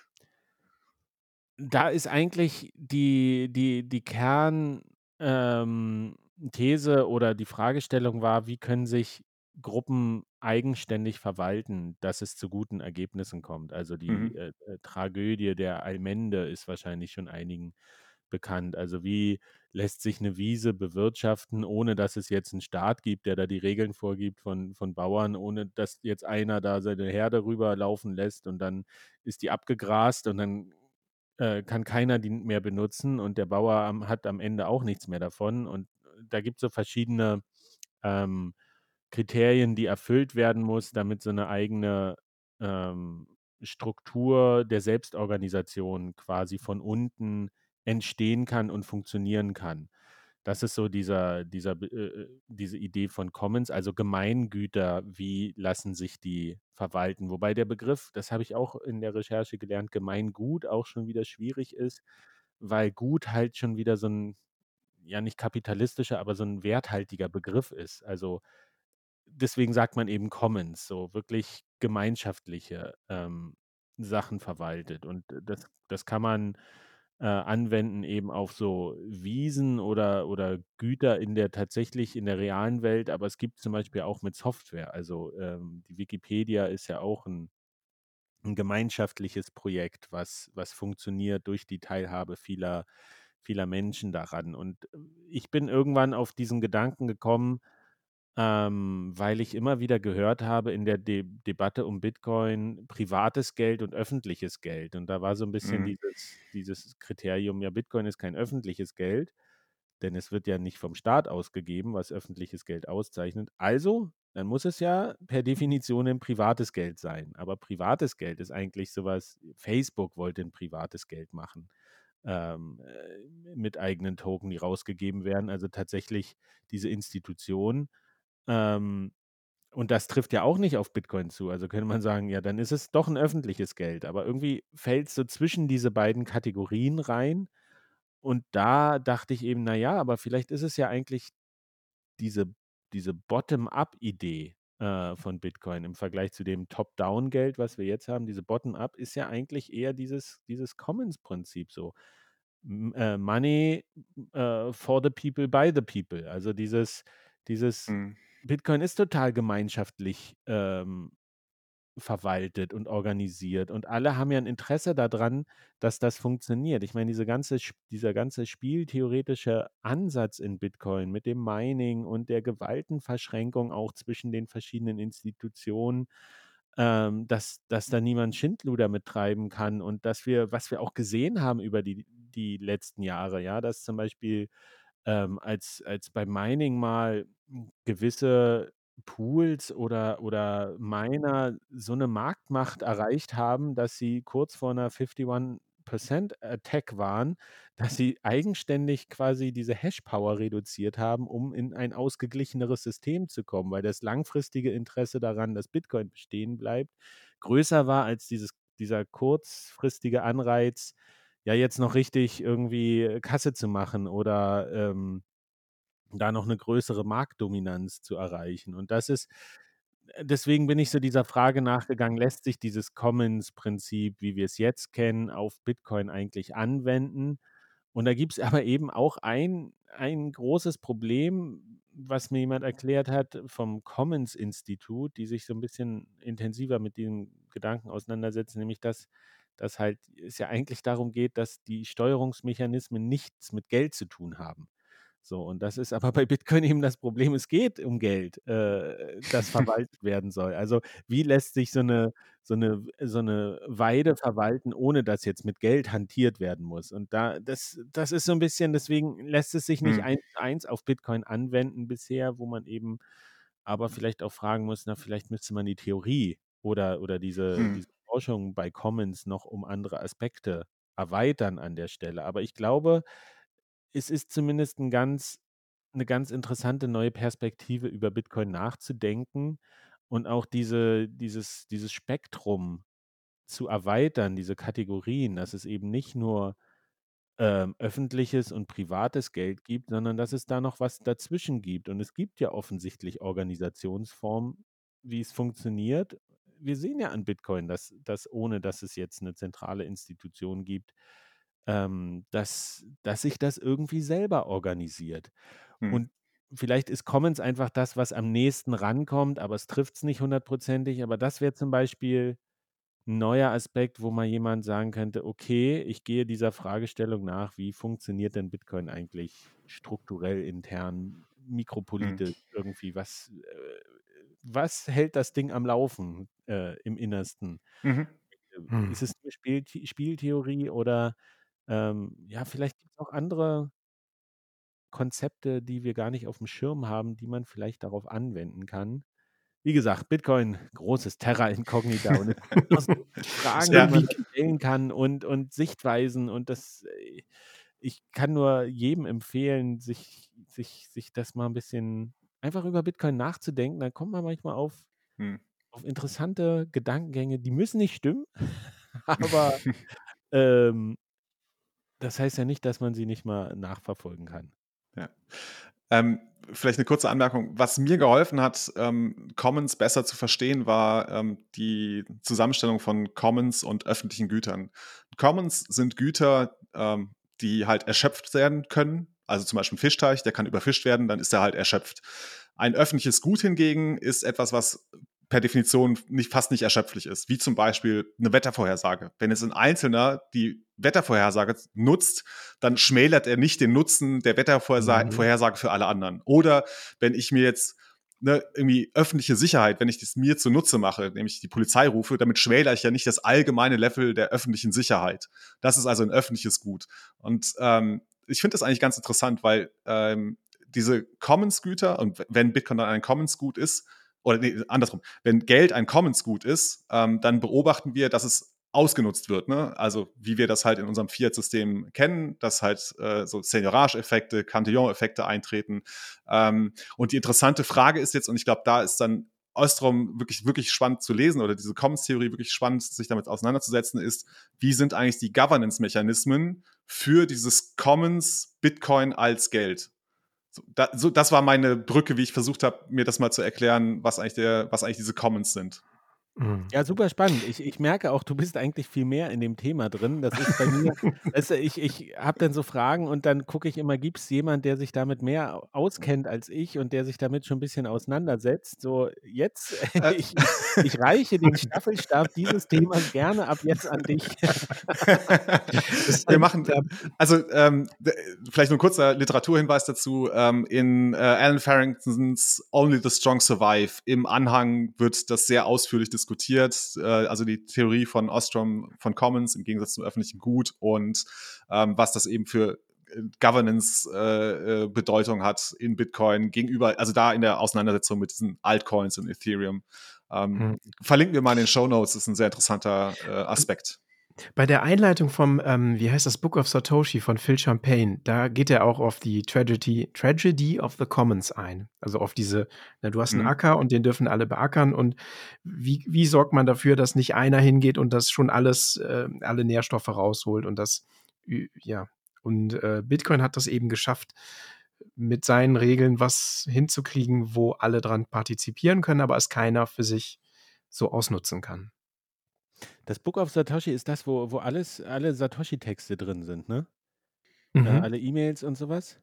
da ist eigentlich die, die, die Kernthese ähm, oder die Fragestellung war, wie können sich Gruppen eigenständig verwalten, dass es zu guten Ergebnissen kommt. Also die Mhm. äh, äh, Tragödie der Allmende ist wahrscheinlich schon einigen bekannt. Also wie lässt sich eine Wiese bewirtschaften, ohne dass es jetzt einen Staat gibt, der da die Regeln vorgibt von, von Bauern, ohne dass jetzt einer da seine Herde rüberlaufen lässt und dann ist die abgegrast und dann äh, kann keiner die mehr benutzen und der Bauer am, hat am Ende auch nichts mehr davon. Und äh, da gibt es so verschiedene ähm, Kriterien, die erfüllt werden muss, damit so eine eigene ähm, Struktur der Selbstorganisation quasi von unten entstehen kann und funktionieren kann. Das ist so dieser, dieser, äh, äh, diese Idee von Commons, also Gemeingüter, wie lassen sich die verwalten? Wobei der Begriff, das habe ich auch in der Recherche gelernt, Gemeingut auch schon wieder schwierig ist, weil Gut halt schon wieder so ein, ja nicht kapitalistischer, aber so ein werthaltiger Begriff ist. Also deswegen sagt man eben Commons, so wirklich gemeinschaftliche ähm, Sachen verwaltet. Und das, das kann man äh, anwenden eben auf so Wiesen oder, oder Güter in der tatsächlich in der realen Welt, aber es gibt zum Beispiel auch mit Software. Also ähm, die Wikipedia ist ja auch ein, ein gemeinschaftliches Projekt, was, was funktioniert durch die Teilhabe vieler, vieler Menschen daran. Und äh, ich bin irgendwann auf diesen Gedanken gekommen, ähm, weil ich immer wieder gehört habe in der De Debatte um Bitcoin privates Geld und öffentliches Geld. Und da war so ein bisschen Mhm. dieses, dieses Kriterium, ja, Bitcoin ist kein öffentliches Geld. denn es wird ja nicht vom Staat ausgegeben, was öffentliches Geld auszeichnet. Also, dann muss es ja per Definition ein privates Geld sein. Aber privates Geld ist eigentlich sowas, Facebook wollte ein privates Geld machen ähm, äh, mit eigenen Token, die rausgegeben werden. Also tatsächlich diese Institution. Ähm, und das trifft ja auch nicht auf Bitcoin zu. Also könnte man sagen, ja, dann ist es doch ein öffentliches Geld. Aber irgendwie fällt es so zwischen diese beiden Kategorien rein. Und da dachte ich eben, naja, aber vielleicht ist es ja eigentlich diese, diese Bottom-up-Idee äh, von Bitcoin im Vergleich zu dem Top-Down-Geld, was wir jetzt haben. Diese Bottom-up ist ja eigentlich eher dieses, dieses Commons-Prinzip so. M äh, money äh, for the people, by the people. Also dieses, dieses mhm. Bitcoin ist total gemeinschaftlich ähm, verwaltet und organisiert. Und alle haben ja ein Interesse daran, dass das funktioniert. Ich meine, diese ganze, dieser ganze spieltheoretische Ansatz in Bitcoin mit dem Mining und der Gewaltenverschränkung auch zwischen den verschiedenen Institutionen, ähm, dass, dass da niemand Schindluder mittreiben kann und dass wir, was wir auch gesehen haben über die, die letzten Jahre, ja, dass zum Beispiel ähm, als, als bei Mining mal gewisse Pools oder, oder Miner so eine Marktmacht erreicht haben, dass sie kurz vor einer 51% Attack waren, dass sie eigenständig quasi diese Hash-Power reduziert haben, um in ein ausgeglicheneres System zu kommen, weil das langfristige Interesse daran, dass Bitcoin bestehen bleibt, größer war als dieses, dieser kurzfristige Anreiz, ja jetzt noch richtig irgendwie Kasse zu machen oder ähm, da noch eine größere Marktdominanz zu erreichen. Und das ist äh, deswegen bin ich so dieser Frage nachgegangen, lässt sich dieses Commons-Prinzip, wie wir es jetzt kennen, auf Bitcoin eigentlich anwenden? Und da gibt es aber eben auch ein, ein großes Problem, was mir jemand erklärt hat vom Commons-Institut, die sich so ein bisschen intensiver mit diesem Gedanken auseinandersetzen, nämlich dass, dass halt es ja eigentlich darum geht, dass die Steuerungsmechanismen nichts mit Geld zu tun haben. So, und das ist aber bei Bitcoin eben das Problem, es geht um Geld, äh, das verwaltet werden soll. Also wie lässt sich so eine, so, eine, so eine Weide verwalten, ohne dass jetzt mit Geld hantiert werden muss? Und da, das, das ist so ein bisschen, deswegen lässt es sich nicht hm. eins zu eins auf Bitcoin anwenden bisher, wo man eben aber vielleicht auch fragen muss, na, vielleicht müsste man die Theorie oder, oder diese, hm. diese Forschung bei Commons noch um andere Aspekte erweitern an der Stelle. Aber ich glaube, es ist zumindest ein ganz, eine ganz interessante neue Perspektive über Bitcoin nachzudenken und auch diese, dieses, dieses Spektrum zu erweitern, diese Kategorien, dass es eben nicht nur ähm, öffentliches und privates Geld gibt, sondern dass es da noch was dazwischen gibt. Und es gibt ja offensichtlich Organisationsformen, wie es funktioniert. Wir sehen ja an Bitcoin, dass, dass ohne dass es jetzt eine zentrale Institution gibt, ähm, dass, dass sich das irgendwie selber organisiert. Hm. Und vielleicht ist Commons einfach das, was am nächsten rankommt, aber es trifft es nicht hundertprozentig. Aber das wäre zum Beispiel ein neuer Aspekt, wo mal jemand sagen könnte, okay, ich gehe dieser Fragestellung nach, wie funktioniert denn Bitcoin eigentlich strukturell, intern, hm. mikropolitisch hm. irgendwie, was, äh, was hält das Ding am Laufen äh, im Innersten? Mhm. Äh, hm. Ist es eine Spiel Spieltheorie oder ähm, ja, vielleicht gibt es auch andere Konzepte, die wir gar nicht auf dem Schirm haben, die man vielleicht darauf anwenden kann. Wie gesagt, Bitcoin, großes Terra Incognita und Fragen, ja. die man stellen kann und, und Sichtweisen und das, äh, ich kann nur jedem empfehlen, sich, sich, sich das mal ein bisschen einfach über Bitcoin nachzudenken. Da kommt man manchmal auf, hm. Auf interessante Gedankengänge, die müssen nicht stimmen, aber ähm, das heißt ja nicht, dass man sie nicht mal nachverfolgen kann. Ja. Ähm, vielleicht eine kurze Anmerkung. Was mir geholfen hat, ähm, Commons besser zu verstehen, war ähm, die Zusammenstellung von Commons und öffentlichen Gütern. Commons sind Güter, ähm, die halt erschöpft werden können. Also zum Beispiel ein Fischteich, der kann überfischt werden, dann ist er halt erschöpft. Ein öffentliches Gut hingegen ist etwas, was per Definition nicht, fast nicht erschöpflich ist, wie zum Beispiel eine Wettervorhersage. Wenn jetzt ein Einzelner die Wettervorhersage nutzt, dann schmälert er nicht den Nutzen der Wettervorhersage mhm. für alle anderen. Oder wenn ich mir jetzt ne, irgendwie öffentliche Sicherheit, wenn ich das mir zunutze mache, nämlich die Polizei rufe, damit schmälere ich ja nicht das allgemeine Level der öffentlichen Sicherheit. Das ist also ein öffentliches Gut. Und ähm, ich finde das eigentlich ganz interessant, weil ähm, diese Commons-Güter und wenn Bitcoin dann ein Commons-Gut ist, oder nee, andersrum, wenn Geld ein Commons-Gut ist, ähm, dann beobachten wir, dass es ausgenutzt wird. Ne? Also wie wir das halt in unserem Fiat-System kennen, dass halt äh, so Seigniorage-Effekte, Cantillon-Effekte eintreten. Ähm, und die interessante Frage ist jetzt, und ich glaube, da ist dann Ostrom wirklich, wirklich spannend zu lesen oder diese Commons-Theorie wirklich spannend, sich damit auseinanderzusetzen, ist, wie sind eigentlich die Governance-Mechanismen für dieses Commons Bitcoin als Geld? So, da, so, das war meine Brücke, wie ich versucht habe, mir das mal zu erklären, was eigentlich, der, was eigentlich diese Commons sind. Mhm. Ja, super spannend. Ich, ich merke auch, du bist eigentlich viel mehr in dem Thema drin. Das ist bei mir, weißt ich, ich habe dann so Fragen und dann gucke ich immer, gibt es jemanden, der sich damit mehr auskennt als ich und der sich damit schon ein bisschen auseinandersetzt? So, jetzt, äh. ich, ich reiche den Staffelstab dieses Themas gerne ab jetzt an dich. Wir machen, also ähm, vielleicht nur ein kurzer Literaturhinweis dazu. Ähm, in äh, Alan Farringtons Only the Strong Survive im Anhang wird das sehr ausführlich diskutiert diskutiert, äh, also die Theorie von Ostrom von Commons im Gegensatz zum öffentlichen Gut und ähm, was das eben für äh, Governance-Bedeutung äh, äh hat in Bitcoin gegenüber, also da in der Auseinandersetzung mit diesen Altcoins und Ethereum. Ähm, hm. Verlinken wir mal in den Show Notes, ist ein sehr interessanter äh, Aspekt. Bei der Einleitung vom, ähm, wie heißt das, Book of Satoshi von Phil Champagne, da geht er auch auf die Tragedy, Tragedy of the Commons ein. Also auf diese, na, du hast einen mhm. Acker und den dürfen alle beackern und wie, wie sorgt man dafür, dass nicht einer hingeht und das schon alles, äh, alle Nährstoffe rausholt und das, ja. Und äh, Bitcoin hat das eben geschafft, mit seinen Regeln was hinzukriegen, wo alle dran partizipieren können, aber es keiner für sich so ausnutzen kann. Das Book of Satoshi ist das, wo, wo alles, alle Satoshi-Texte drin sind, ne? Äh, mhm. Äh, alle E-Mails und sowas?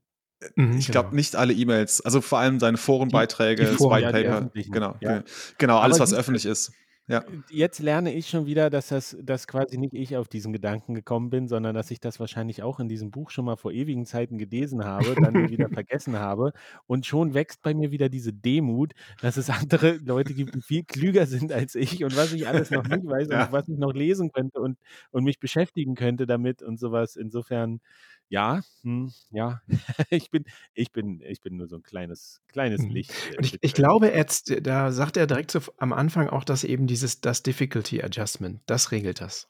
Mhm, ich glaube genau. nicht alle E-Mails, also vor allem seine Forenbeiträge, das White Paper, genau, ja. genau, alles, Aber was öffentlich ist. Ja. Jetzt lerne ich schon wieder, dass das dass quasi nicht ich auf diesen Gedanken gekommen bin, sondern dass ich das wahrscheinlich auch in diesem Buch schon mal vor ewigen Zeiten gelesen habe, dann wieder vergessen habe. Und schon wächst bei mir wieder diese Demut, dass es andere Leute gibt, die viel klüger sind als ich und was ich alles noch nicht weiß ja. und was ich noch lesen könnte und, und mich beschäftigen könnte damit und sowas. Insofern ja, hm, ja, ich bin, ich bin, ich bin nur so ein kleines, kleines mhm. Licht. Äh, und ich, ich glaube, jetzt, da sagt er direkt so am Anfang auch, dass eben dieses, das Difficulty Adjustment, das regelt das.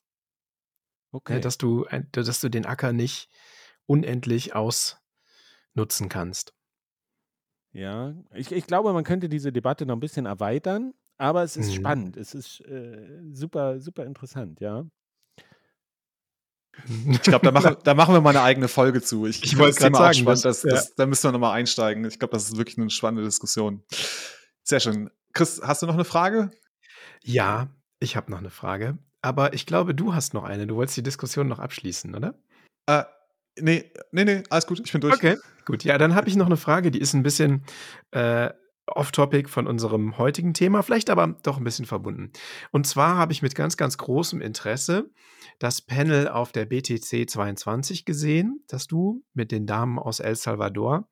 Ne, okay. dass du, dass du den Acker nicht unendlich ausnutzen kannst. Ja, ich, ich glaube, man könnte diese Debatte noch ein bisschen erweitern, aber es ist mhm. spannend. Es ist äh, super, super interessant, ja. Ich glaube, da machen, da machen wir mal eine eigene Folge zu. Ich, ich wollte es gerade sagen. Das, das, ja. da müssen wir nochmal einsteigen. Ich glaube, das ist wirklich eine spannende Diskussion. Sehr schön. Chris, hast du noch eine Frage? Ja, ich habe noch eine Frage. Aber ich glaube, du hast noch eine. Du wolltest die Diskussion noch abschließen, oder? Äh, nee, nee, nee, alles gut. Ich bin durch. Okay, gut. Ja, dann habe ich noch eine Frage, die ist ein bisschen äh, off-topic von unserem heutigen Thema, vielleicht aber doch ein bisschen verbunden. Und zwar habe ich mit ganz, ganz großem Interesse das Panel auf der BTC 22 gesehen, das du mit den Damen aus El Salvador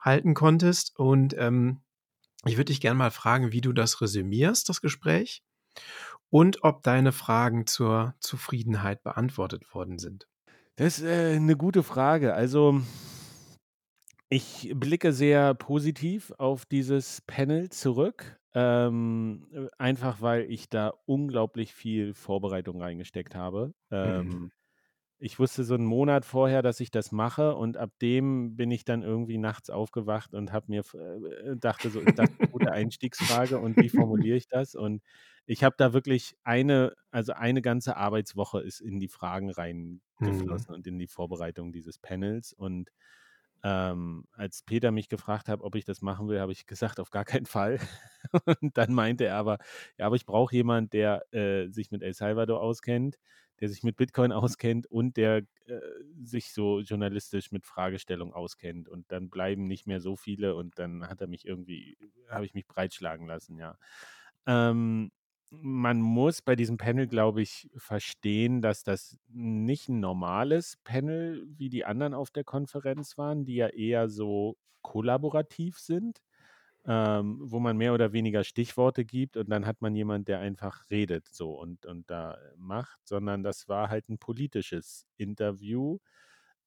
halten konntest. Und ähm, ich würde dich gerne mal fragen, wie du das resümierst, das Gespräch, und ob deine Fragen zur Zufriedenheit beantwortet worden sind. Das ist äh, eine gute Frage. Also ich blicke sehr positiv auf dieses Panel zurück. Ähm, äh, einfach weil ich da unglaublich viel Vorbereitung reingesteckt habe. Ähm, mhm. Ich wusste so einen Monat vorher, dass ich das mache und ab dem bin ich dann irgendwie nachts aufgewacht und habe mir äh, dachte so, ist das eine gute Einstiegsfrage und wie formuliere ich das? Und ich habe da wirklich eine, also eine ganze Arbeitswoche ist in die Fragen mhm. reingeflossen mhm. und in die Vorbereitung dieses Panels und ähm, als Peter mich gefragt hat, ob ich das machen will, habe ich gesagt, auf gar keinen Fall. Und dann meinte er aber, ja, aber ich brauche jemanden, der äh, sich mit El Salvador auskennt, der sich mit Bitcoin auskennt und der äh, sich so journalistisch mit Fragestellungen auskennt. Und dann bleiben nicht mehr so viele und dann hat er mich irgendwie, habe ich mich breitschlagen lassen, ja. Ähm, man muss bei diesem Panel, glaube ich, verstehen, dass das nicht ein normales Panel wie die anderen auf der Konferenz waren, die ja eher so kollaborativ sind, ähm, wo man mehr oder weniger Stichworte gibt und dann hat man jemanden, der einfach redet so und, und da macht, sondern das war halt ein politisches Interview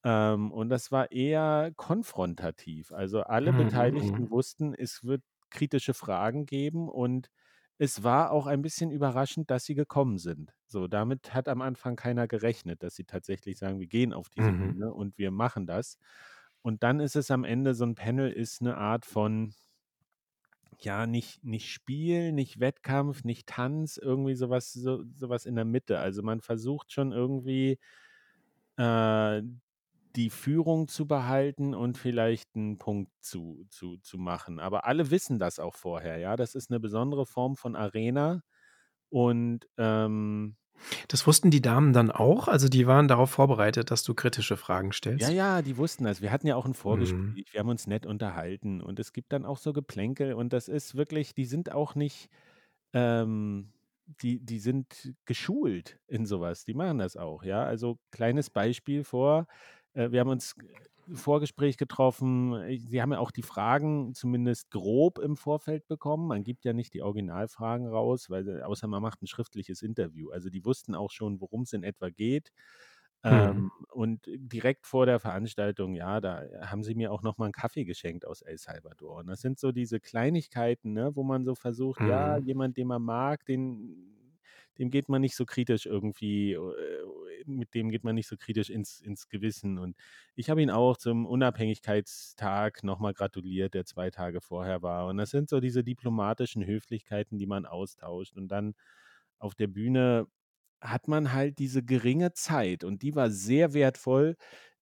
Ähm, und das war eher konfrontativ. Also alle Mhm, Beteiligten mhm. wussten, es wird kritische Fragen geben und es war auch ein bisschen überraschend, dass sie gekommen sind. So, damit hat am Anfang keiner gerechnet, dass sie tatsächlich sagen: „Wir gehen auf diese Mhm. Bühne und wir machen das.“ Und dann ist es am Ende so 'n Panel ist 'ne Art von ja, nicht nicht Spiel, nicht Wettkampf, nicht Tanz, irgendwie so was so so was in der Mitte. Also, man versucht schon irgendwie äh, die Führung zu behalten und vielleicht 'n Punkt zu zu zu machen. Aber alle wissen das auch vorher, ja? Das ist 'ne besondere Form von Arena und, ähm Das wussten die Damen dann auch? Also, die waren darauf vorbereitet, dass du kritische Fragen Ja, stellst? ja, die wussten das. Wir hatten ja auch 'n Mhm. Vorgespräch. Wir haben uns nett unterhalten und es gibt dann auch so Geplänkel und das ist wirklich die sind auch nicht ähm, die die sind geschult in so was. Die machen das auch, ja? Also, kleines Beispiel vor wir haben uns im Vorgespräch getroffen. Äh, sie haben ja auch die Fragen zumindest grob im Vorfeld bekommen. Man gibt ja nicht die Originalfragen raus, weil sie außer man macht 'n schriftliches Interview. Also, die wussten auch schon, worum's in etwa geht. Mhm. Ähm, und direkt vor der Veranstaltung, ja, da haben sie mir auch noch mal 'n Kaffee geschenkt aus El Salvador. Und das sind so diese Kleinigkeiten, ne, wo man so versucht, ja, Mhm. jemand, den man mag, den dem geht man nicht so kritisch irgendwie äh, mit dem geht man nicht so kritisch ins ins Gewissen. Und ich habe ihn auch zum Unabhängigkeitstag noch mal gratuliert, der 2 Tage vorher war. Und das sind so diese diplomatischen Höflichkeiten, die man austauscht. Und dann auf der Bühne hat man halt diese geringe Zeit und die war sehr wertvoll,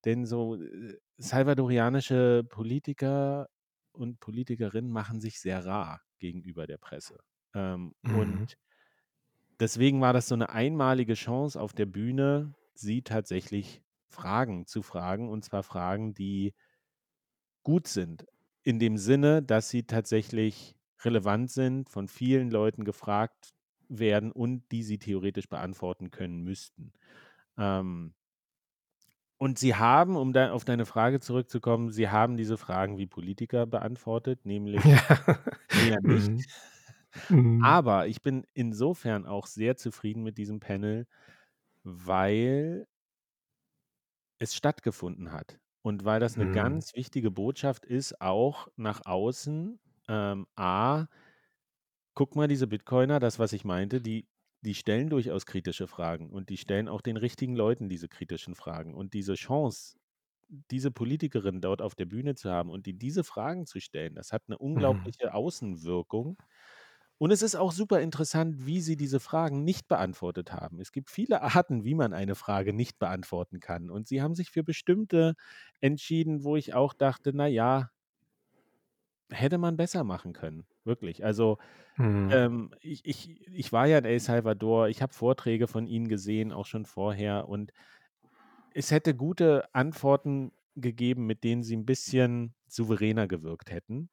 denn so, äh, salvadorianische Politiker und Politikerinnen machen sich sehr rar gegenüber der Presse. Ähm, Mhm. und deswegen war das so 'ne einmalige Chance auf der Bühne, sie tatsächlich Fragen zu fragen, und zwar Fragen, die gut sind. In dem Sinne, dass sie tatsächlich relevant sind, von vielen Leuten gefragt werden und die sie theoretisch beantworten können müssten. Ähm und sie haben, um da auf deine Frage zurückzukommen sie haben diese Fragen wie Politiker beantwortet, nämlich Ja. eher nicht. Mhm. Mhm. Aber ich bin insofern auch sehr zufrieden mit diesem Panel, weil es stattgefunden hat und weil das 'ne Mhm. ganz wichtige Botschaft ist, auch nach außen. Ähm, A guck mal, diese Bitcoiner, das, was ich meinte, die die stellen durchaus kritische Fragen und die stellen auch den richtigen Leuten diese kritischen Fragen. Und diese Chance, diese Politikerin dort auf der Bühne zu haben und die diese Fragen zu stellen, das hat 'ne Mhm. unglaubliche Außenwirkung. Und es ist auch super interessant, wie sie diese Fragen nicht beantwortet haben. Es gibt viele Arten, wie man eine Frage nicht beantworten kann. Und sie haben sich für bestimmte entschieden, wo ich auch dachte: „Na ja“ „hätte man besser machen können“, wirklich. Also, Mhm. ähm, ich ich ich war ja in El Salvador. Ich habe Vorträge von ihnen gesehen, auch schon vorher. Und es hätte gute Antworten gegeben, mit denen sie 'n bisschen souveräner gewirkt hätten,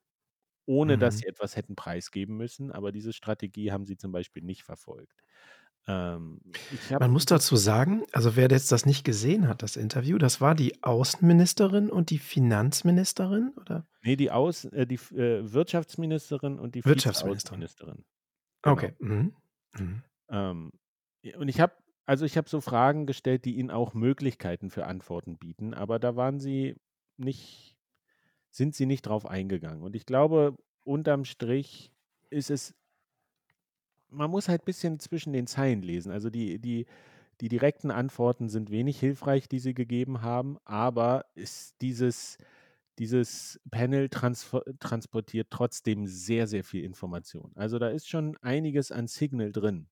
ohne dass Mhm. sie etwas hätten preisgeben müssen. Aber diese Strategie haben sie zum Beispiel nicht verfolgt. Ähm, ich habe Man muss dazu sagen, also, wer jetzt das nicht gesehen hat, das Interview, das war die Außenministerin und die Finanzministerin, oder? Ne, die Auß äh, die F äh, Wirtschaftsministerin und die Wirtschaftsministerin. Vizeaußenministerin. Genau. Okay. Mhm. Mhm. Ähm, und ich habe also, ich habe so Fragen gestellt, die ihnen auch Möglichkeiten für Antworten bieten, aber da waren sie nicht sind sie nicht drauf eingegangen. Und ich glaube, unterm Strich ist es man muss halt bisschen zwischen den Zeilen lesen. Also, die die die direkten Antworten sind wenig hilfreich, die sie gegeben haben, aber es dieses dieses Panel transfer transportiert trotzdem sehr, sehr viel Information. Also, da ist schon einiges an Signal drin.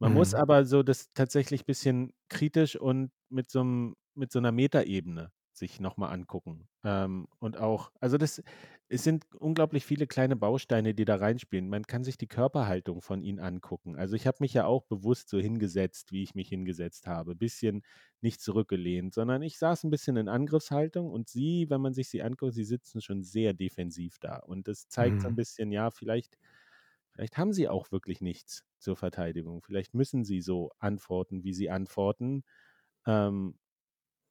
Man muss Mhm. aber so das tatsächlich bisschen kritisch und mit so 'm mit so 'ner Metaebene sich noch mal angucken. Ähm, und auch also, das es sind unglaublich viele kleine Bausteine, die da reinspielen. Man kann sich die Körperhaltung von ihnen angucken. Also, ich habe mich ja auch bewusst so hingesetzt, wie ich mich hingesetzt habe, bisschen nicht zurückgelehnt, sondern ich saß 'n bisschen in Angriffshaltung und sie, wenn man sich sie anguckt, sie sitzen schon sehr defensiv da. Und das zeigt so 'n Mhm. bisschen, ja, vielleicht vielleicht haben sie auch wirklich nichts zur Verteidigung. Vielleicht müssen sie so antworten, wie sie antworten. Ähm,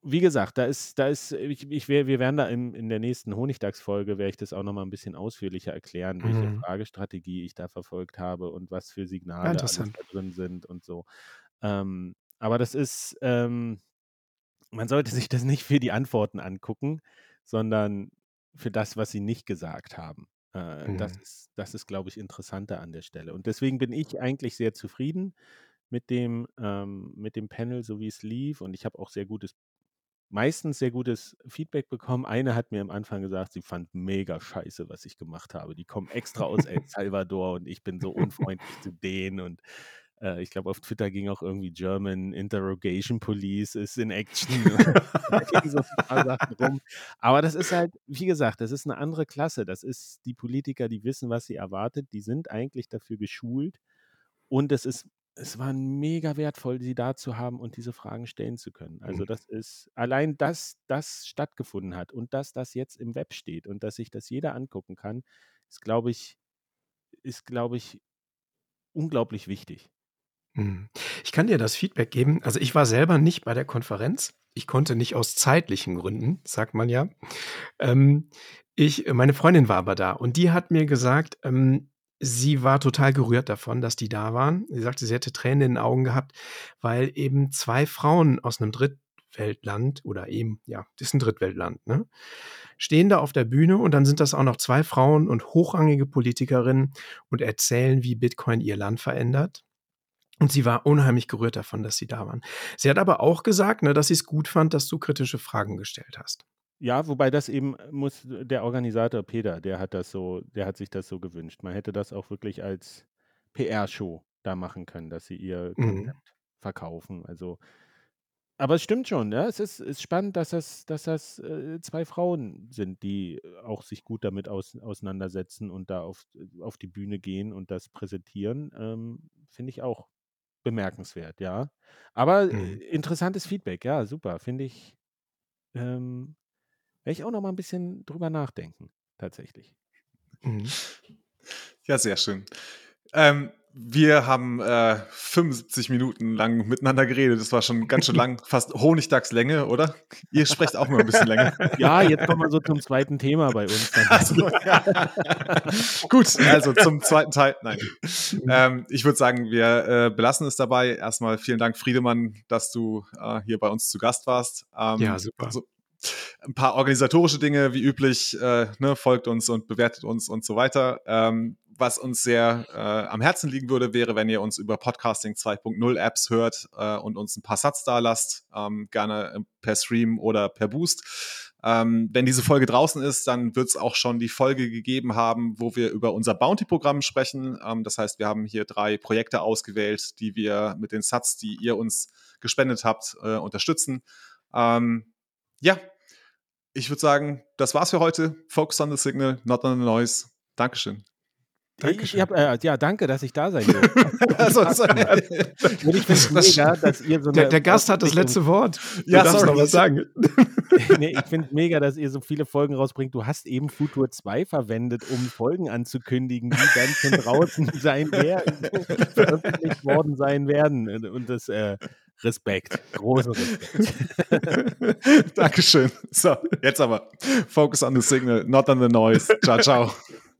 wie gesagt, da ist da ist ich ich wir wir werden da in in der nächsten Honigdachs-Folge werde ich das auch noch mal 'n bisschen ausführlicher erklären, welche Mhm. Fragestrategie ich da verfolgt habe und was für Signale da drin sind und so. Ähm, aber das ist, ähm man sollte sich das nicht für die Antworten angucken, sondern für das, was sie nicht gesagt haben. Äh, mhm. Das ist, das ist glaube ich, interessanter an der Stelle. Und deswegen bin ich eigentlich sehr zufrieden mit dem, ähm, mit dem Panel, so wie es lief. Und ich habe auch sehr gutes, meistens sehr gutes Feedback bekommen. Eine hat mir am Anfang gesagt, sie fand mega scheiße, was ich gemacht habe. Die kommen extra aus El Salvador und ich bin so unfreundlich zu denen und äh, ich glaube, auf Twitter ging auch irgendwie German Interrogation Police ist in Action. so. Aber das ist halt, wie gesagt, das ist eine andere Klasse. Das ist die Politiker, die wissen, was sie erwartet. Die sind eigentlich dafür geschult. Und es ist es war mega wertvoll, sie da zu haben und diese Fragen stellen zu können. Also mhm. das ist allein, dass das stattgefunden hat und dass das jetzt im Web steht und dass sich das jeder angucken kann, ist, glaube ich, ist, glaube ich, unglaublich wichtig. Mhm. Ich kann dir das Feedback geben. Also ich war selber nicht bei der Konferenz. Ich konnte nicht aus zeitlichen Gründen, sagt man ja. Ähm, ich, meine Freundin war aber da und die hat mir gesagt, ähm, sie war total gerührt davon, dass die da waren. Sie sagte, sie hätte Tränen in den Augen gehabt, weil eben zwei Frauen aus einem Drittweltland oder eben, ja, das ist ein Drittweltland, ne? Stehen da auf der Bühne und dann sind das auch noch zwei Frauen und hochrangige Politikerinnen und erzählen, wie Bitcoin ihr Land verändert. Und sie war unheimlich gerührt davon, dass sie da waren. Sie hat aber auch gesagt, ne, dass sie es gut fand, dass du kritische Fragen gestellt hast. Ja, wobei das eben muss der Organisator Peter, der hat das so, der hat sich das so gewünscht. Man hätte das auch wirklich als PR-Show da machen können, dass sie ihr mhm. Konzept verkaufen. Also, aber es stimmt schon, ja. Es ist, ist spannend, dass das, dass das äh, zwei Frauen sind, die auch sich gut damit aus, auseinandersetzen und da auf, auf die Bühne gehen und das präsentieren. Ähm, Finde ich auch bemerkenswert, ja. Aber äh, mhm. interessantes Feedback, ja, super. Finde ich, ähm, werde ich auch noch mal ein bisschen drüber nachdenken, tatsächlich. Mhm. Ja, sehr schön. Ähm, wir haben äh, 75 Minuten lang miteinander geredet. Das war schon ganz schön lang, fast Honigdachslänge, oder? Ihr sprecht auch mal ein bisschen länger. Ja, jetzt kommen wir so zum zweiten Thema bei uns. Also, ja. Gut, also zum zweiten Teil. Nein. Ähm, ich würde sagen, wir äh, belassen es dabei. Erstmal vielen Dank, Friedemann, dass du äh, hier bei uns zu Gast warst. Ähm, ja, super. Also, ein paar organisatorische Dinge, wie üblich, äh, ne, folgt uns und bewertet uns und so weiter. Ähm, was uns sehr äh, am Herzen liegen würde, wäre, wenn ihr uns über Podcasting 2.0 Apps hört äh, und uns ein paar Satz da lasst, ähm, gerne per Stream oder per Boost. Ähm, wenn diese Folge draußen ist, dann wird es auch schon die Folge gegeben haben, wo wir über unser Bounty-Programm sprechen. Ähm, das heißt, wir haben hier drei Projekte ausgewählt, die wir mit den Satz, die ihr uns gespendet habt, äh, unterstützen. Ähm, ja, ich würde sagen, das war's für heute. Focus on the signal, not on the noise. Dankeschön. Dankeschön. Ich hab, äh, ja, danke, dass ich da sein durfte. also, ich finde es mega, dass ihr so eine, der, der Gast hat das letzte Wort. Du ja, darfst noch was sagen. nee, ich finde es mega, dass ihr so viele Folgen rausbringt. Du hast eben Futur 2 verwendet, um Folgen anzukündigen, die dann schon draußen sein werden, veröffentlicht worden sein werden. Und das äh, Respekt, großer Respekt. Dankeschön. So, jetzt aber. Focus on the signal, not on the noise. Ciao, ciao.